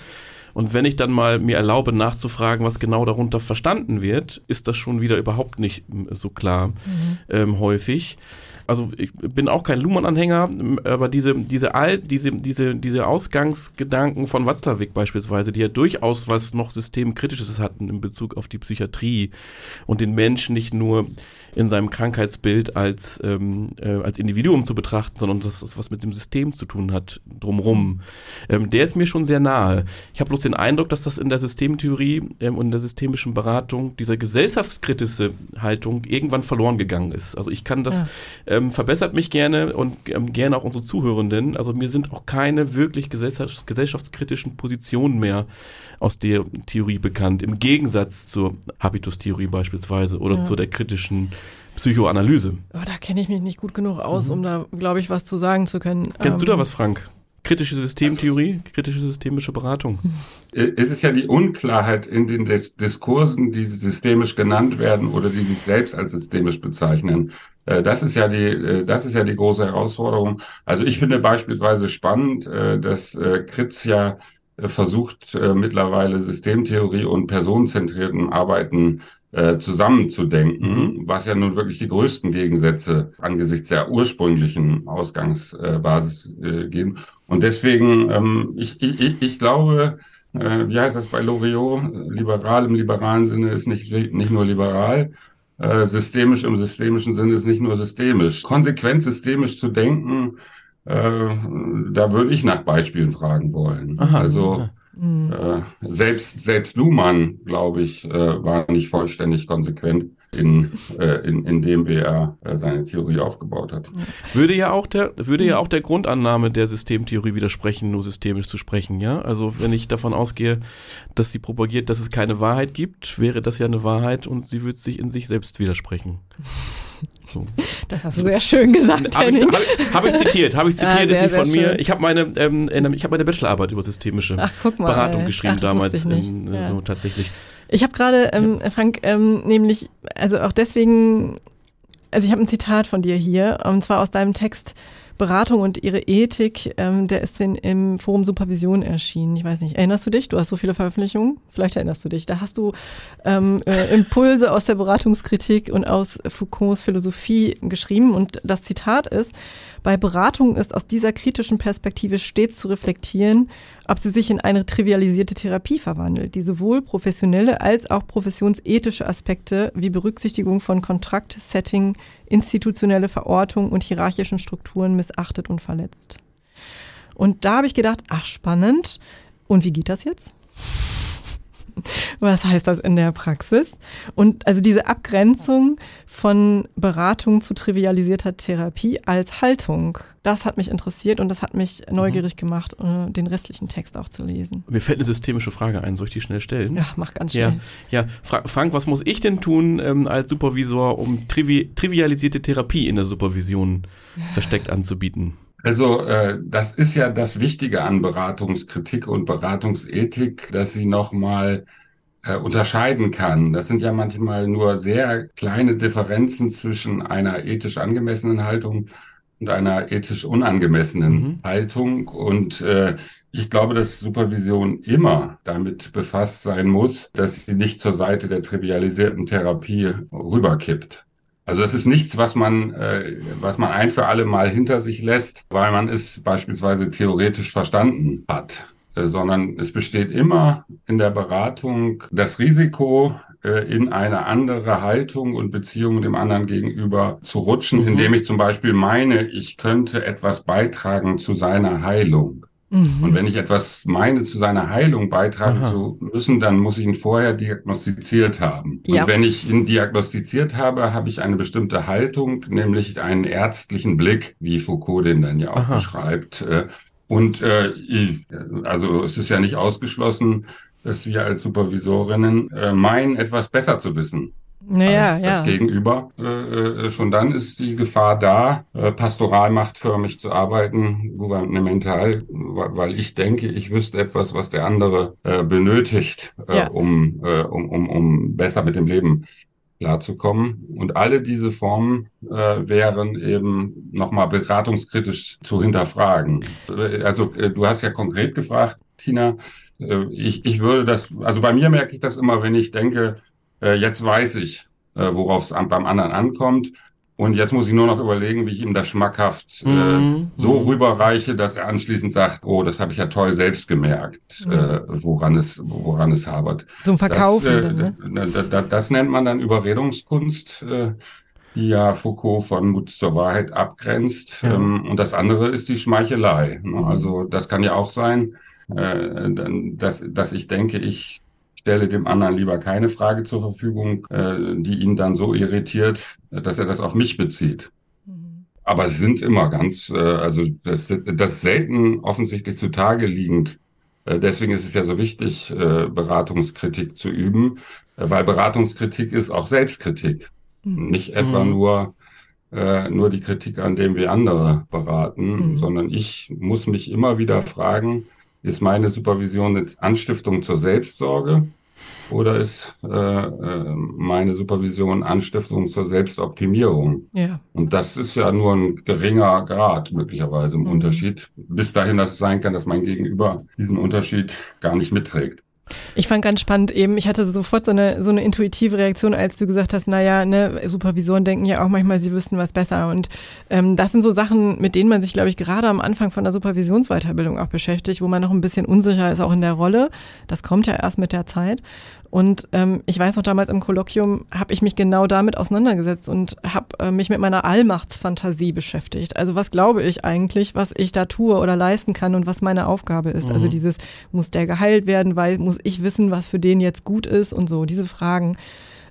S2: Und wenn ich dann mal mir erlaube, nachzufragen, was genau darunter verstanden wird, ist das schon wieder überhaupt nicht so klar mhm. ähm, häufig also ich bin auch kein Luhmann-Anhänger, aber diese, diese alt, diese, diese, diese Ausgangsgedanken von Watzlawick beispielsweise, die ja durchaus was noch Systemkritisches hatten in Bezug auf die Psychiatrie und den Menschen nicht nur in seinem Krankheitsbild als, ähm, äh, als Individuum zu betrachten, sondern dass es was mit dem System zu tun hat, drumrum. Ähm, der ist mir schon sehr nahe. Ich habe bloß den Eindruck, dass das in der Systemtheorie ähm, und in der systemischen Beratung dieser gesellschaftskritische Haltung irgendwann verloren gegangen ist. Also ich kann das, ja. ähm, verbessert mich gerne und ähm, gerne auch unsere Zuhörenden. Also mir sind auch keine wirklich gesellschafts gesellschaftskritischen Positionen mehr aus der Theorie bekannt, im Gegensatz zur Habitustheorie beispielsweise oder ja. zu der kritischen Psychoanalyse.
S3: Oh, da kenne ich mich nicht gut genug aus, mhm. um da, glaube ich, was zu sagen zu können.
S2: Kennst ähm, du da ähm, was, Frank? Kritische Systemtheorie, also, kritische systemische Beratung.
S4: Es ist ja die Unklarheit in den Dis Diskursen, die systemisch genannt werden oder die sich selbst als systemisch bezeichnen. Äh, das ist ja die, äh, das ist ja die große Herausforderung. Also ich finde beispielsweise spannend, äh, dass Kritz ja versucht mittlerweile Systemtheorie und personenzentrierten Arbeiten zusammenzudenken, mhm. was ja nun wirklich die größten Gegensätze angesichts der ursprünglichen Ausgangsbasis geben. Und deswegen, ähm, ich, ich, ich glaube, wie heißt das bei Loriot? Liberal im liberalen Sinne ist nicht, nicht nur liberal, äh, systemisch im systemischen Sinne ist nicht nur systemisch. Konsequent systemisch zu denken, äh, da würde ich nach Beispielen fragen wollen. Aha, also mhm. äh, selbst selbst Luhmann, glaube ich, äh, war nicht vollständig konsequent in, äh, in, in dem wie er äh, seine Theorie aufgebaut hat.
S2: Würde ja auch der, würde ja auch der Grundannahme der Systemtheorie widersprechen, nur systemisch zu sprechen, ja? Also wenn ich davon ausgehe, dass sie propagiert, dass es keine Wahrheit gibt, wäre das ja eine Wahrheit und sie würde sich in sich selbst widersprechen.
S3: So. Das hast du sehr schön gesagt.
S2: Habe ich, hab, hab ich, zitiert, habe ich zitiert, ah, sehr, ist nicht von mir. Ich habe meine, ähm, ich habe meine Bachelorarbeit über systemische Ach, mal, Beratung geschrieben Ach, damals, in, ja. so tatsächlich.
S3: Ich habe gerade, ähm, Frank, ähm, nämlich, also auch deswegen, also ich habe ein Zitat von dir hier, und zwar aus deinem Text Beratung und ihre Ethik, ähm, der ist in, im Forum Supervision erschienen. Ich weiß nicht, erinnerst du dich? Du hast so viele Veröffentlichungen. Vielleicht erinnerst du dich. Da hast du ähm, äh, Impulse aus der Beratungskritik und aus Foucaults Philosophie geschrieben. Und das Zitat ist, bei Beratung ist aus dieser kritischen Perspektive stets zu reflektieren, ob sie sich in eine trivialisierte Therapie verwandelt, die sowohl professionelle als auch professionsethische Aspekte wie Berücksichtigung von Kontrakt, Setting, institutionelle Verortung und hierarchischen Strukturen missachtet und verletzt. Und da habe ich gedacht, ach spannend. Und wie geht das jetzt? Was heißt das in der Praxis? Und also diese Abgrenzung von Beratung zu trivialisierter Therapie als Haltung, das hat mich interessiert und das hat mich neugierig gemacht, äh, den restlichen Text auch zu lesen.
S2: Mir fällt eine systemische Frage ein, soll ich die schnell stellen?
S3: Ja, mach ganz schnell.
S2: Ja, ja. Fra Frank, was muss ich denn tun ähm, als Supervisor, um trivi trivialisierte Therapie in der Supervision versteckt anzubieten?
S4: Also äh, das ist ja das Wichtige an Beratungskritik und Beratungsethik, dass sie nochmal äh, unterscheiden kann. Das sind ja manchmal nur sehr kleine Differenzen zwischen einer ethisch angemessenen Haltung und einer ethisch unangemessenen mhm. Haltung. Und äh, ich glaube, dass Supervision immer damit befasst sein muss, dass sie nicht zur Seite der trivialisierten Therapie rüberkippt. Also es ist nichts, was man, äh, was man ein für alle Mal hinter sich lässt, weil man es beispielsweise theoretisch verstanden hat, äh, sondern es besteht immer in der Beratung das Risiko, äh, in eine andere Haltung und Beziehung dem anderen gegenüber zu rutschen, mhm. indem ich zum Beispiel meine, ich könnte etwas beitragen zu seiner Heilung. Mhm. Und wenn ich etwas meine, zu seiner Heilung beitragen Aha. zu müssen, dann muss ich ihn vorher diagnostiziert haben. Ja. Und wenn ich ihn diagnostiziert habe, habe ich eine bestimmte Haltung, nämlich einen ärztlichen Blick, wie Foucault den dann ja auch Aha. beschreibt. Äh, und äh, also es ist ja nicht ausgeschlossen, dass wir als Supervisorinnen äh, meinen, etwas besser zu wissen
S3: naja,
S4: als das ja. Gegenüber. Äh, äh, schon dann ist die Gefahr da, äh, pastoralmachtförmig zu arbeiten, gouvernemental, weil ich denke, ich wüsste etwas, was der andere äh, benötigt, äh, ja. um, äh, um, um, um besser mit dem Leben klarzukommen. Und alle diese Formen äh, wären eben nochmal beratungskritisch zu hinterfragen. Äh, also äh, du hast ja konkret gefragt, Tina, äh, ich, ich würde das, also bei mir merke ich das immer, wenn ich denke, äh, jetzt weiß ich, äh, worauf es beim anderen ankommt. Und jetzt muss ich nur noch überlegen, wie ich ihm das schmackhaft äh, mhm. so rüberreiche, dass er anschließend sagt, oh, das habe ich ja toll selbst gemerkt, mhm. äh, woran es woran es habert.
S3: Zum Verkaufen.
S4: Das, äh, ne? das, das nennt man dann Überredungskunst, äh, die ja Foucault von Mut zur Wahrheit abgrenzt. Ja. Ähm, und das andere ist die Schmeichelei. Ne? Also das kann ja auch sein, äh, dass, dass ich denke, ich stelle dem anderen lieber keine Frage zur Verfügung, äh, die ihn dann so irritiert, dass er das auf mich bezieht. Mhm. Aber es sind immer ganz, äh, also das, das ist selten offensichtlich zutage liegend. Äh, deswegen ist es ja so wichtig, äh, Beratungskritik zu üben, weil Beratungskritik ist auch Selbstkritik. Mhm. Nicht etwa mhm. nur äh, nur die Kritik, an dem wir andere beraten, mhm. sondern ich muss mich immer wieder fragen, ist meine Supervision jetzt Anstiftung zur Selbstsorge oder ist äh, äh, meine Supervision Anstiftung zur Selbstoptimierung? Ja. Und das ist ja nur ein geringer Grad möglicherweise im mhm. Unterschied, bis dahin, dass es sein kann, dass mein Gegenüber diesen Unterschied gar nicht mitträgt.
S3: Ich fand ganz spannend eben, ich hatte sofort so eine, so eine intuitive Reaktion, als du gesagt hast, naja, ne, Supervisoren denken ja auch manchmal, sie wüssten was besser. Und ähm, das sind so Sachen, mit denen man sich, glaube ich, gerade am Anfang von der Supervisionsweiterbildung auch beschäftigt, wo man noch ein bisschen unsicher ist, auch in der Rolle. Das kommt ja erst mit der Zeit. Und ähm, ich weiß noch, damals im Kolloquium habe ich mich genau damit auseinandergesetzt und habe äh, mich mit meiner Allmachtsfantasie beschäftigt. Also was glaube ich eigentlich, was ich da tue oder leisten kann und was meine Aufgabe ist. Also mhm. Also dieses, muss der geheilt werden, weil muss ich wissen, was für den jetzt gut ist und so, diese Fragen.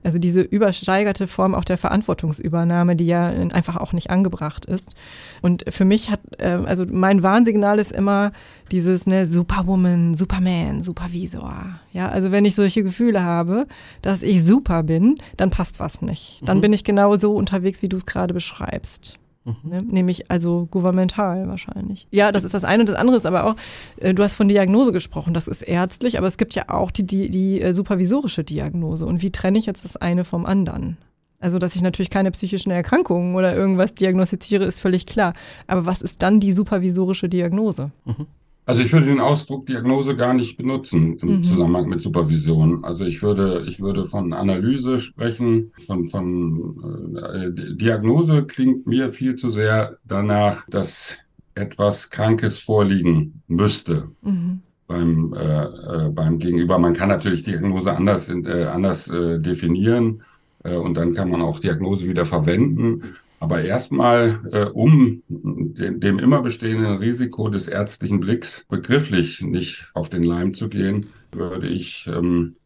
S3: Also diese übersteigerte Form auch der Verantwortungsübernahme, die ja einfach auch nicht angebracht ist. Und für mich hat, äh, also mein Warnsignal ist immer dieses, ne, Superwoman, Superman, Supervisor. Ja, also wenn ich solche Gefühle habe, dass ich super bin, dann passt was nicht. Dann mhm. bin ich genau so unterwegs, wie du es gerade beschreibst. Mhm. Ne? Nämlich also gouvernemental wahrscheinlich. Ja, das ist das eine und das andere ist aber auch, äh, du hast von Diagnose gesprochen, das ist ärztlich, aber es gibt ja auch die, die, die äh, supervisorische Diagnose. Und wie trenne ich jetzt das eine vom anderen? Also, dass ich natürlich keine psychischen Erkrankungen oder irgendwas diagnostiziere, ist völlig klar. Aber was ist dann die supervisorische Diagnose?
S4: Mhm. Also ich würde den Ausdruck Diagnose gar nicht benutzen im mhm. Zusammenhang mit Supervision. Also ich würde, ich würde von Analyse sprechen, von, von äh, Diagnose klingt mir viel zu sehr danach, dass etwas Krankes vorliegen müsste. Mhm. Beim, äh, äh, beim Gegenüber. Man kann natürlich Diagnose anders, äh, anders äh, definieren äh, und dann kann man auch Diagnose wieder verwenden. Aber erstmal, äh, um dem, dem immer bestehenden Risiko des ärztlichen Blicks begrifflich nicht auf den Leim zu gehen, würde ich, ähm,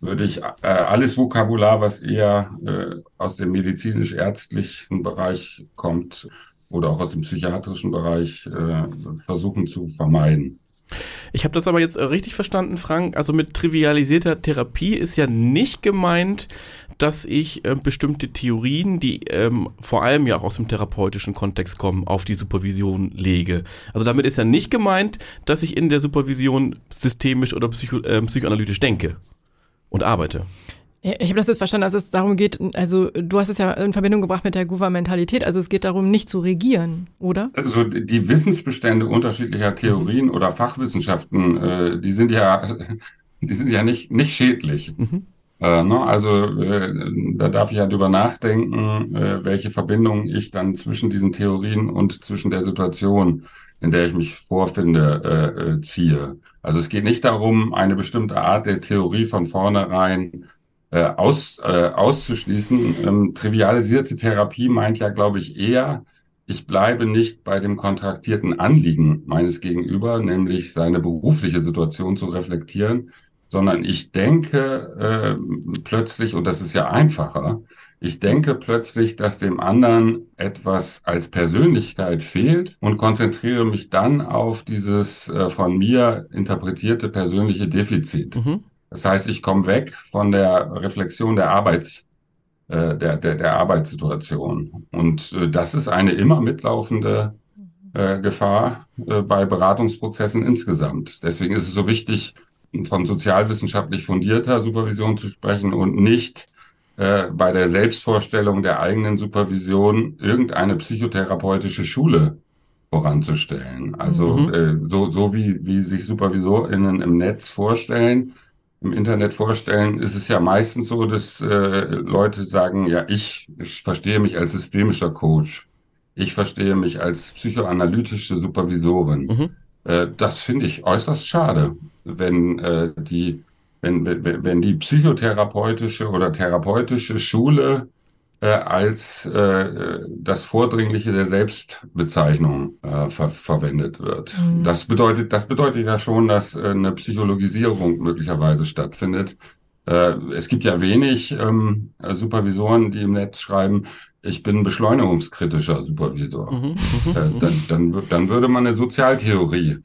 S4: würde ich äh, alles Vokabular, was eher äh, aus dem medizinisch-ärztlichen Bereich kommt oder auch aus dem psychiatrischen Bereich, äh, versuchen zu vermeiden.
S2: Ich habe das aber jetzt äh, richtig verstanden, Frank. Also mit trivialisierter Therapie ist ja nicht gemeint, dass ich äh, bestimmte Theorien, die ähm, vor allem ja auch aus dem therapeutischen Kontext kommen, auf die Supervision lege. Also damit ist ja nicht gemeint, dass ich in der Supervision systemisch oder psycho, äh, psychoanalytisch denke. und arbeite.
S3: Ich habe das jetzt verstanden, dass es darum geht, also du hast es ja in Verbindung gebracht mit der Gouvernementalität, also es geht darum, nicht zu regieren, oder?
S4: Also die Wissensbestände unterschiedlicher Theorien mhm. oder Fachwissenschaften, äh, die sind ja, [laughs] die sind ja nicht, nicht schädlich. Mhm. Äh, ne? Also äh, da darf ich ja drüber nachdenken, äh, welche Verbindung ich dann zwischen diesen Theorien und zwischen der Situation, in der ich mich vorfinde, äh, äh, ziehe. Also es geht nicht darum, eine bestimmte Art der Theorie von vornherein äh, aus, äh, auszuschließen. Ähm, trivialisierte Therapie meint ja, glaube ich, eher, ich bleibe nicht bei dem kontraktierten Anliegen meines Gegenüber, nämlich seine berufliche Situation zu reflektieren, sondern ich denke äh, plötzlich, und das ist ja einfacher, ich denke plötzlich, dass dem anderen etwas als Persönlichkeit fehlt und konzentriere mich dann auf dieses äh, von mir interpretierte persönliche Defizit. Mhm. Das heißt, ich komme weg von der Reflexion der Arbeits, äh, der, der, der Arbeitssituation. Und äh, das ist eine immer mitlaufende äh, Gefahr äh, bei Beratungsprozessen insgesamt. Deswegen ist es so wichtig, von sozialwissenschaftlich fundierter Supervision zu sprechen und nicht äh, bei der Selbstvorstellung der eigenen Supervision irgendeine psychotherapeutische Schule voranzustellen. Also mhm. äh, so, so wie, wie sich SupervisorInnen im Netz vorstellen, im Internet vorstellen, ist es ja meistens so, dass äh, Leute sagen, ja, ich, ich verstehe mich als systemischer Coach. Ich verstehe mich als psychoanalytische Supervisorin. Mhm. Äh, das finde ich äußerst schade, wenn äh, die wenn, wenn, wenn die psychotherapeutische oder therapeutische Schule äh, als äh, das Vordringliche der Selbstbezeichnung äh, ver verwendet wird. Mhm. Das bedeutet, das bedeutet ja schon, dass äh, eine Psychologisierung möglicherweise stattfindet. Äh, es gibt ja wenig ähm, Supervisoren, die im Netz schreiben, ich bin beschleunigungskritischer Supervisor. Mhm, mhm, äh, dann, dann, dann würde man eine Sozialtheorie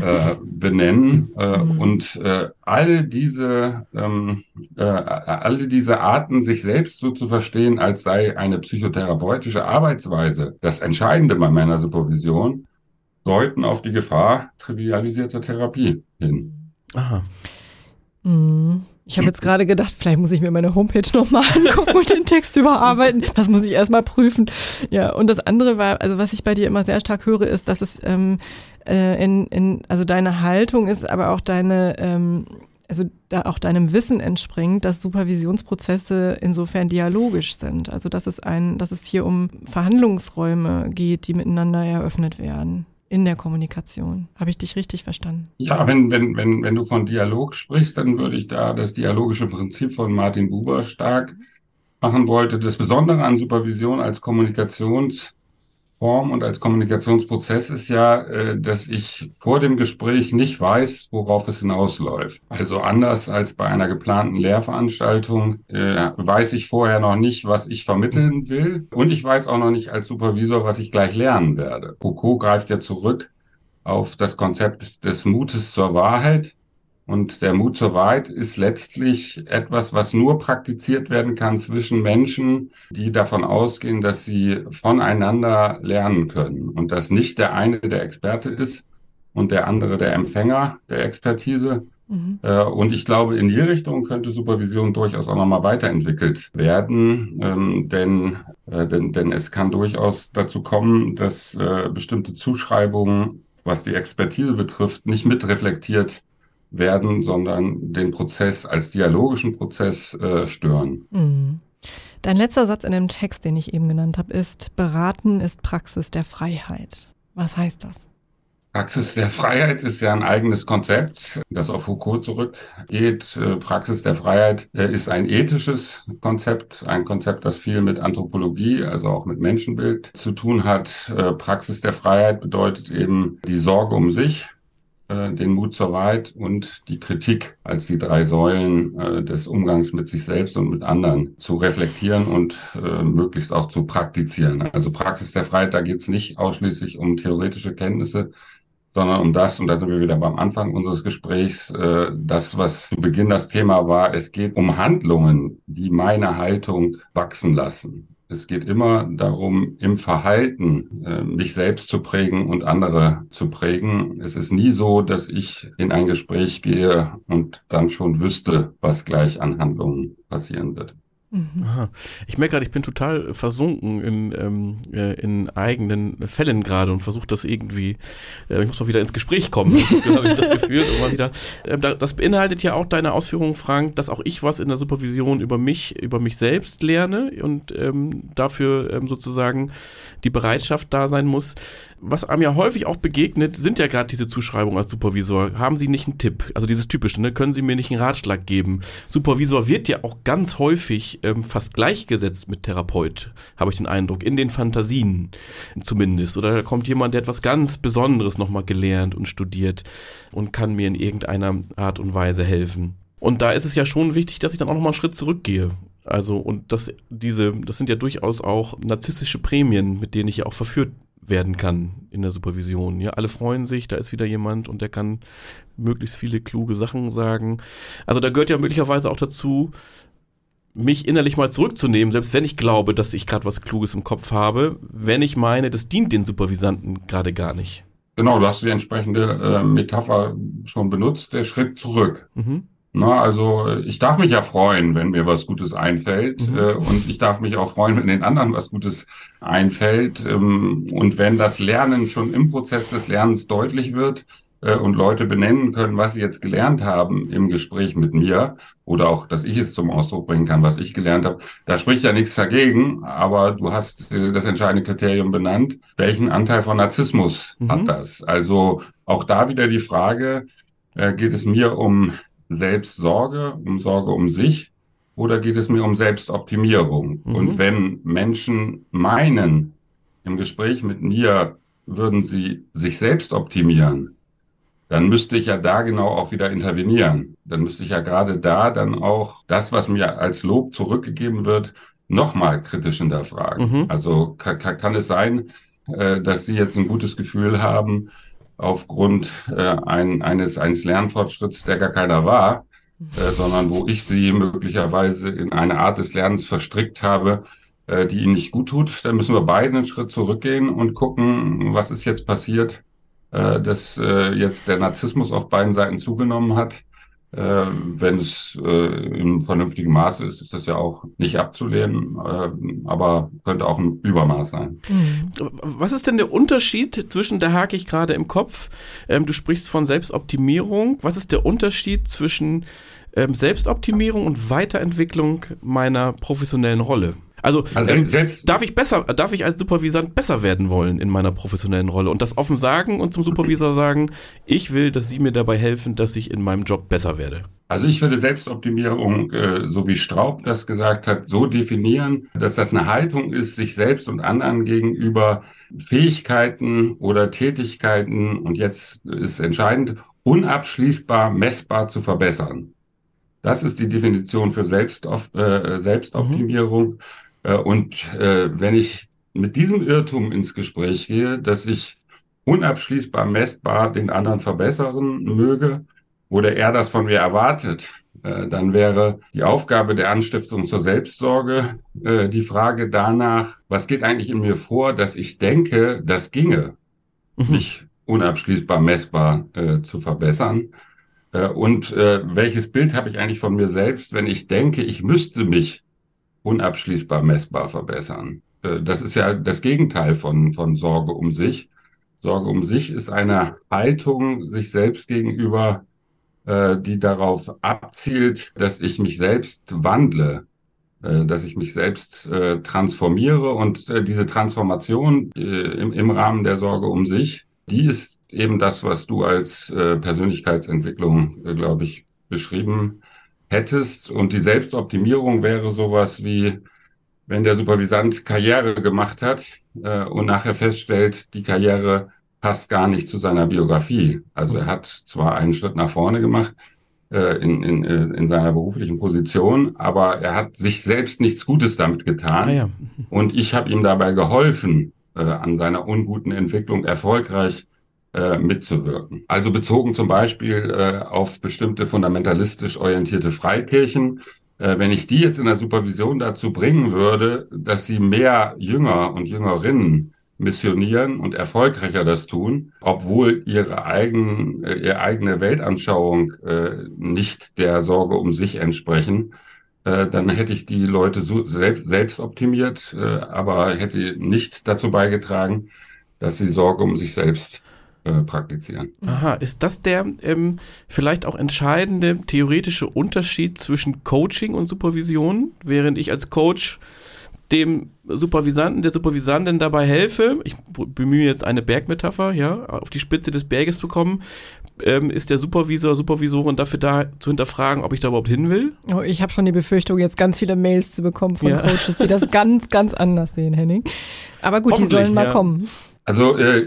S4: äh, [laughs] benennen äh, mhm. und äh, all diese ähm, äh, alle diese Arten, sich selbst so zu verstehen, als sei eine psychotherapeutische Arbeitsweise das Entscheidende bei meiner Supervision, deuten auf die Gefahr trivialisierter Therapie hin. Aha.
S3: Mhm. Ich habe jetzt gerade gedacht, vielleicht muss ich mir meine Homepage nochmal [laughs] angucken und den Text überarbeiten. Das muss ich erstmal prüfen. Ja, und das andere war, also was ich bei dir immer sehr stark höre, ist, dass es ähm, äh, in, in, also deine Haltung ist, aber auch deine, ähm, also da auch deinem Wissen entspringt, dass Supervisionsprozesse insofern dialogisch sind. Also dass es ein, dass es hier um Verhandlungsräume geht, die miteinander eröffnet werden in der Kommunikation. Habe ich dich richtig verstanden?
S4: Ja, wenn, wenn, wenn, wenn du von Dialog sprichst, dann würde ich da das dialogische Prinzip von Martin Buber stark machen wollte. Das Besondere an Supervision als Kommunikations- Form und als Kommunikationsprozess ist ja, äh, dass ich vor dem Gespräch nicht weiß, worauf es hinausläuft. Also anders als bei einer geplanten Lehrveranstaltung äh, weiß ich vorher noch nicht, was ich vermitteln will. Und ich weiß auch noch nicht als Supervisor, was ich gleich lernen werde. Foucault greift ja zurück auf das Konzept des Mutes zur Wahrheit. Und der Mut zur Wahrheit ist letztlich etwas, was nur praktiziert werden kann zwischen Menschen, die davon ausgehen, dass sie voneinander lernen können und dass nicht der eine der Experte ist und der andere der Empfänger der Expertise. Mhm. Äh, und ich glaube, in die Richtung könnte Supervision durchaus auch nochmal weiterentwickelt werden, ähm, denn, äh, denn, denn es kann durchaus dazu kommen, dass äh, bestimmte Zuschreibungen, was die Expertise betrifft, nicht mitreflektiert werden, sondern den Prozess als dialogischen Prozess äh, stören. Mhm.
S3: Dein letzter Satz in dem Text, den ich eben genannt habe, ist, beraten ist Praxis der Freiheit. Was heißt das?
S4: Praxis der Freiheit ist ja ein eigenes Konzept, das auf Foucault zurückgeht. Äh, Praxis der Freiheit äh, ist ein ethisches Konzept, ein Konzept, das viel mit Anthropologie, also auch mit Menschenbild zu tun hat. Äh, Praxis der Freiheit bedeutet eben die Sorge um sich, äh, den Mut zur Wahrheit und die Kritik als die drei Säulen äh, des Umgangs mit sich selbst und mit anderen zu reflektieren und äh, möglichst auch zu praktizieren. Also Praxis der Freiheit, da geht es nicht ausschließlich um theoretische Kenntnisse, sondern um das, und da sind wir wieder beim Anfang unseres Gesprächs, äh, das, was zu Beginn das Thema war, es geht um Handlungen, die meine Haltung wachsen lassen. Es geht immer darum, im Verhalten äh, mich selbst zu prägen und andere zu prägen. Es ist nie so, dass ich in ein Gespräch gehe und dann schon wüsste, was gleich an Handlungen passieren wird.
S2: Mhm. Aha. Ich merke gerade, ich bin total versunken in, ähm, äh, in eigenen Fällen gerade und versuche das irgendwie, äh, ich muss mal wieder ins Gespräch kommen, [laughs] habe ich das Gefühl. Immer wieder. Ähm, das beinhaltet ja auch deine Ausführungen, Frank, dass auch ich was in der Supervision über mich, über mich selbst lerne und ähm, dafür ähm, sozusagen die Bereitschaft da sein muss, was einem ja häufig auch begegnet, sind ja gerade diese Zuschreibungen als Supervisor. Haben Sie nicht einen Tipp? Also dieses typische, ne? Können Sie mir nicht einen Ratschlag geben? Supervisor wird ja auch ganz häufig ähm, fast gleichgesetzt mit Therapeut, habe ich den Eindruck, in den Fantasien zumindest. Oder da kommt jemand, der etwas ganz Besonderes nochmal gelernt und studiert und kann mir in irgendeiner Art und Weise helfen. Und da ist es ja schon wichtig, dass ich dann auch nochmal einen Schritt zurückgehe also, und das, diese, das sind ja durchaus auch narzisstische Prämien, mit denen ich ja auch verführt werden kann in der Supervision. Ja, alle freuen sich, da ist wieder jemand und der kann möglichst viele kluge Sachen sagen. Also da gehört ja möglicherweise auch dazu, mich innerlich mal zurückzunehmen, selbst wenn ich glaube, dass ich gerade was Kluges im Kopf habe, wenn ich meine, das dient den Supervisanten gerade gar nicht.
S4: Genau, du hast die entsprechende äh, Metapher schon benutzt, der Schritt zurück. Mhm. Na, also ich darf mich ja freuen, wenn mir was Gutes einfällt. Mhm. Äh, und ich darf mich auch freuen, wenn den anderen was Gutes einfällt. Ähm, und wenn das Lernen schon im Prozess des Lernens deutlich wird äh, und Leute benennen können, was sie jetzt gelernt haben im Gespräch mit mir oder auch, dass ich es zum Ausdruck bringen kann, was ich gelernt habe, da spricht ja nichts dagegen. Aber du hast äh, das entscheidende Kriterium benannt. Welchen Anteil von Narzissmus mhm. hat das? Also auch da wieder die Frage, äh, geht es mir um Selbstsorge, um Sorge um sich oder geht es mir um Selbstoptimierung? Mhm. Und wenn Menschen meinen, im Gespräch mit mir würden sie sich selbst optimieren, dann müsste ich ja da genau auch wieder intervenieren. Dann müsste ich ja gerade da dann auch das, was mir als Lob zurückgegeben wird, nochmal kritisch hinterfragen. Mhm. Also kann, kann, es sein, äh, dass Sie jetzt ein gutes Gefühl haben, aufgrund äh, ein, eines, eines Lernfortschritts, der gar keiner war, äh, sondern wo ich sie möglicherweise in eine Art des Lernens verstrickt habe, äh, die ihnen nicht gut tut. Dann müssen wir beide einen Schritt zurückgehen und gucken, was ist jetzt passiert, äh, dass äh, jetzt der Narzissmus auf beiden Seiten zugenommen hat äh, wenn es äh, im vernünftigen Maße ist, ist das ja auch nicht abzulehnen, äh, aber könnte auch ein Übermaß sein.
S2: Mhm. Was ist denn der Unterschied zwischen, da hake ich gerade im Kopf, ähm, du sprichst von Selbstoptimierung, was ist der Unterschied zwischen ähm, Selbstoptimierung und Weiterentwicklung meiner professionellen Rolle? Also, also ähm, selbst darf ich besser, darf ich als Supervisant besser werden wollen in meiner professionellen Rolle und das offen sagen und zum Supervisor [clears throat] sagen, ich will, dass Sie mir dabei helfen, dass ich in meinem Job besser werde.
S4: Also ich würde Selbstoptimierung, äh, so wie Straub das gesagt hat, so definieren, dass das eine Haltung ist, sich selbst und anderen gegenüber Fähigkeiten oder Tätigkeiten, und jetzt ist entscheidend, unabschließbar messbar zu verbessern. Das ist die Definition für Selbst, äh, Selbstoptimierung. Mhm. Äh, und äh, wenn ich mit diesem Irrtum ins Gespräch gehe, dass ich unabschließbar messbar den anderen verbessern möge oder er das von mir erwartet, äh, dann wäre die Aufgabe der Anstiftung zur Selbstsorge die Frage danach, was geht eigentlich in mir vor, dass ich denke, das ginge, mhm. mich unabschließbar messbar äh, zu verbessern. Äh, und äh, welches Bild habe ich eigentlich von mir selbst, wenn ich denke, ich müsste mich unabschließbar messbar verbessern. Äh, das ist ja das Gegenteil von, von Sorge um sich. Sorge um sich ist eine Haltung sich selbst gegenüber, äh, die darauf abzielt, dass ich mich selbst wandle, äh, dass ich mich selbst transformiere und diese Transformation im, im Rahmen der Sorge um sich, die ist eben das, was du als Persönlichkeitsentwicklung, glaube ich, beschrieben hättest. Und die Selbstoptimierung wäre sowas wie, wenn der Supervisant Karriere gemacht hat äh, und nachher feststellt, die Karriere passt gar nicht zu seiner Biografie. Also er hat zwar einen Schritt nach vorne gemacht äh, in, in, äh, in seiner beruflichen Position, aber er hat sich selbst nichts Gutes damit getan. Ah, ja. Und ich habe ihm dabei geholfen, äh, an seiner unguten Entwicklung erfolgreich äh, mitzuwirken. Also bezogen zum Beispiel äh, auf bestimmte fundamentalistisch orientierte Freikirchen Äh, wenn ich die jetzt in der Supervision dazu bringen würde, dass sie mehr Jünger und Jüngerinnen missionieren und erfolgreicher das tun, obwohl ihre, eigen, äh, ihre eigene Weltanschauung äh, nicht der Sorge um sich entsprechen, dann hätte ich die Leute so selbst, selbst optimiert, aber hätte nicht dazu beigetragen, dass sie Sorge um sich selbst äh, praktizieren.
S2: Aha, ist das der ähm, vielleicht auch entscheidende theoretische Unterschied zwischen Coaching und Supervision? Während ich als Coach dem Supervisanten, der Supervisantin dabei helfe, ich bemühe jetzt eine Bergmetapher, ja, auf die Spitze des Berges zu kommen, ähm, ist der Supervisor, Supervisorin dafür da zu hinterfragen, ob ich da überhaupt hin will?
S3: Oh, ich habe schon die Befürchtung, jetzt ganz viele Mails zu bekommen von ja. Coaches, die das [laughs] ganz, ganz anders sehen, Henning. Aber gut, die sollen mal ja. kommen.
S4: Also äh,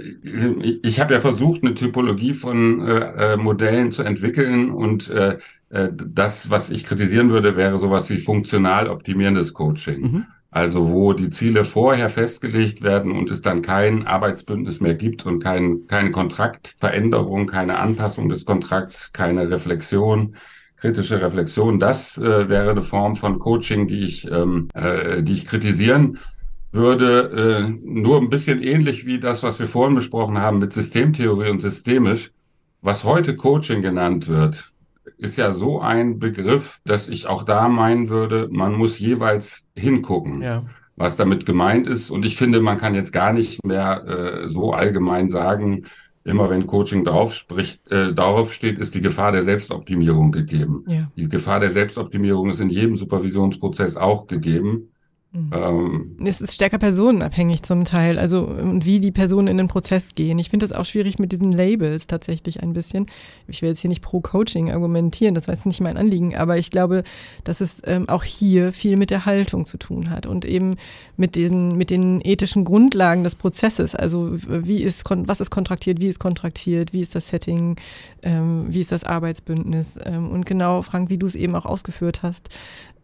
S4: ich habe ja versucht, eine Typologie von äh, äh, Modellen zu entwickeln und äh, äh, das, was ich kritisieren würde, wäre sowas wie funktional optimierendes Coaching. Mhm. Also wo die Ziele vorher festgelegt werden und es dann kein Arbeitsbündnis mehr gibt und kein, keine Kontraktveränderung, keine Anpassung des Kontrakts, keine Reflexion, kritische Reflexion. Das äh, wäre eine Form von Coaching, die ich, ähm, äh, die ich kritisieren würde. Äh, nur ein bisschen ähnlich wie das, was wir vorhin besprochen haben mit Systemtheorie und systemisch. Was heute Coaching genannt wird, ist ja so ein Begriff, dass ich auch da meinen würde, man muss jeweils hingucken. Ja was damit gemeint ist. Und ich finde, man kann jetzt gar nicht mehr äh, so allgemein sagen, immer wenn Coaching drauf spricht, äh, darauf steht, ist die Gefahr der Selbstoptimierung gegeben. Ja. Die Gefahr der Selbstoptimierung ist in jedem Supervisionsprozess auch gegeben.
S3: Mhm. Ähm, es ist stärker personenabhängig zum Teil, also und wie die Personen in den Prozess gehen. Ich finde das auch schwierig mit diesen Labels tatsächlich ein bisschen. Ich will jetzt hier nicht pro Coaching argumentieren, das war jetzt nicht mein Anliegen, aber ich glaube, dass es ähm, auch hier viel mit der Haltung zu tun hat und eben mit diesen mit den ethischen Grundlagen des Prozesses. Also wie ist was ist kontraktiert, wie ist kontraktiert, wie ist das Setting, ähm, wie ist das Arbeitsbündnis ähm, und genau, Frank, wie du es eben auch ausgeführt hast,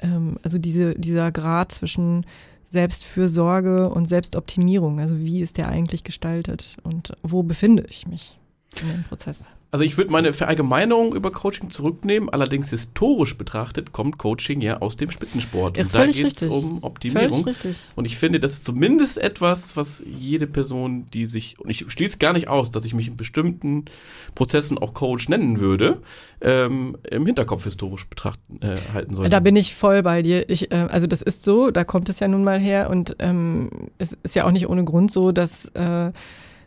S3: ähm, also diese, dieser Grad zwischen Selbstfürsorge und Selbstoptimierung, also wie ist der eigentlich gestaltet und wo befinde ich mich in dem Prozess?
S2: Also ich würde meine Verallgemeinerung über Coaching zurücknehmen, allerdings historisch betrachtet kommt Coaching ja aus dem Spitzensport.
S3: Ja,
S2: und da geht es um Optimierung. Und ich finde, das ist zumindest etwas, was jede Person, die sich, und ich schließe gar nicht aus, dass ich mich in bestimmten Prozessen auch Coach nennen würde, ähm, im Hinterkopf historisch betrachten äh, halten sollte.
S3: Da bin ich voll bei dir. Ich, äh, also das ist so, da kommt es ja nun mal her und ähm, es ist ja auch nicht ohne Grund so, dass äh,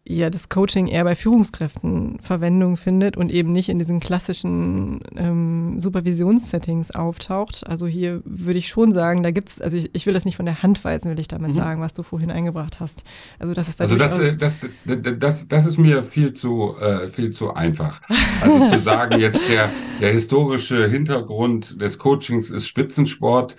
S3: ja das Coaching eher bei Führungskräften Verwendung findet und eben nicht in diesen klassischen ähm, Supervisionssettings auftaucht. Also hier würde ich schon sagen, da gibt's, also ich, ich will das nicht von der Hand weisen, will ich damit mhm. sagen, was du vorhin eingebracht hast. Also das ist
S4: also das, äh, das, das, das, das ist mir viel zu äh, viel zu einfach. Also zu [laughs] sagen, jetzt der der historische Hintergrund des Coachings ist Spitzensport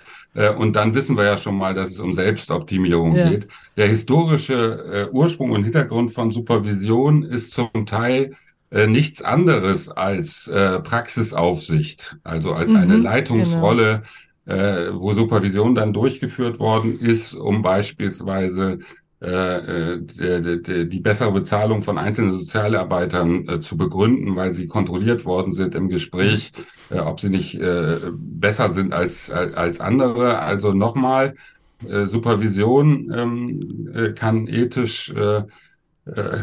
S4: und dann wissen wir ja schon mal, dass es um Selbstoptimierung ja. geht. Der historische äh, Ursprung und Hintergrund von Supervision ist zum Teil äh, nichts anderes als äh, Praxisaufsicht, also als mhm, eine Leitungsrolle, genau. äh, wo Supervision dann durchgeführt worden ist, um beispielsweise äh, äh die, die bessere Bezahlung von einzelnen Sozialarbeitern äh, zu begründen, weil sie kontrolliert worden sind im Gespräch, äh, ob sie nicht äh, besser sind als, als andere. Also nochmal, äh, Supervision ähm, äh, kann ethisch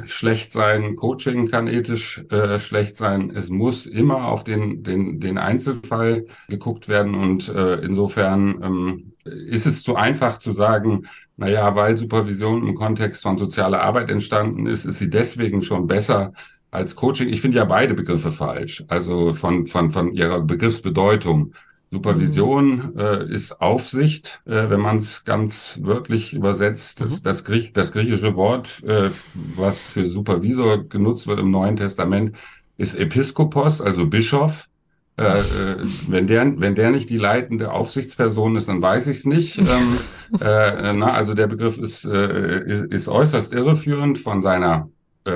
S4: schlecht sein, Coaching kann ethisch schlecht sein. Es muss immer auf den, den, den Einzelfall geguckt werden und insofern ähm, ist es zu einfach zu sagen, naja, weil Supervision im Kontext von sozialer Arbeit entstanden ist, ist sie deswegen schon besser als Coaching. Ich finde ja beide Begriffe falsch, also von, von, von ihrer Begriffsbedeutung. Supervision äh, ist Aufsicht, äh, wenn man es ganz wörtlich übersetzt. Das, mhm. das, Griech, das griechische Wort, äh, was für Supervisor genutzt wird im Neuen Testament, ist Episkopos, also Bischof. Äh, äh, wenn der wenn der nicht die leitende Aufsichtsperson ist, dann weiß ich es nicht. [laughs] ähm, äh, na, also der Begriff ist, äh, ist, ist äußerst irreführend von seiner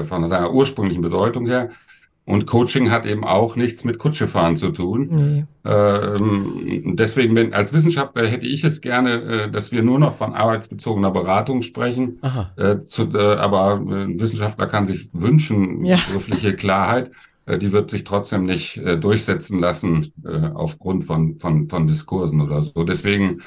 S4: von seiner ursprünglichen Bedeutung her. Und Coaching hat eben auch nichts mit Kutschefahren zu tun. Nee. Ähm, deswegen, wenn, als Wissenschaftler hätte ich es gerne, dass wir nur noch von arbeitsbezogener Beratung sprechen. Zu, aber ein Wissenschaftler kann sich wünschen, ja. berufliche Klarheit. Äh, die wird sich trotzdem nicht äh, durchsetzen lassen äh, aufgrund von, von, von Diskursen oder so. Deswegen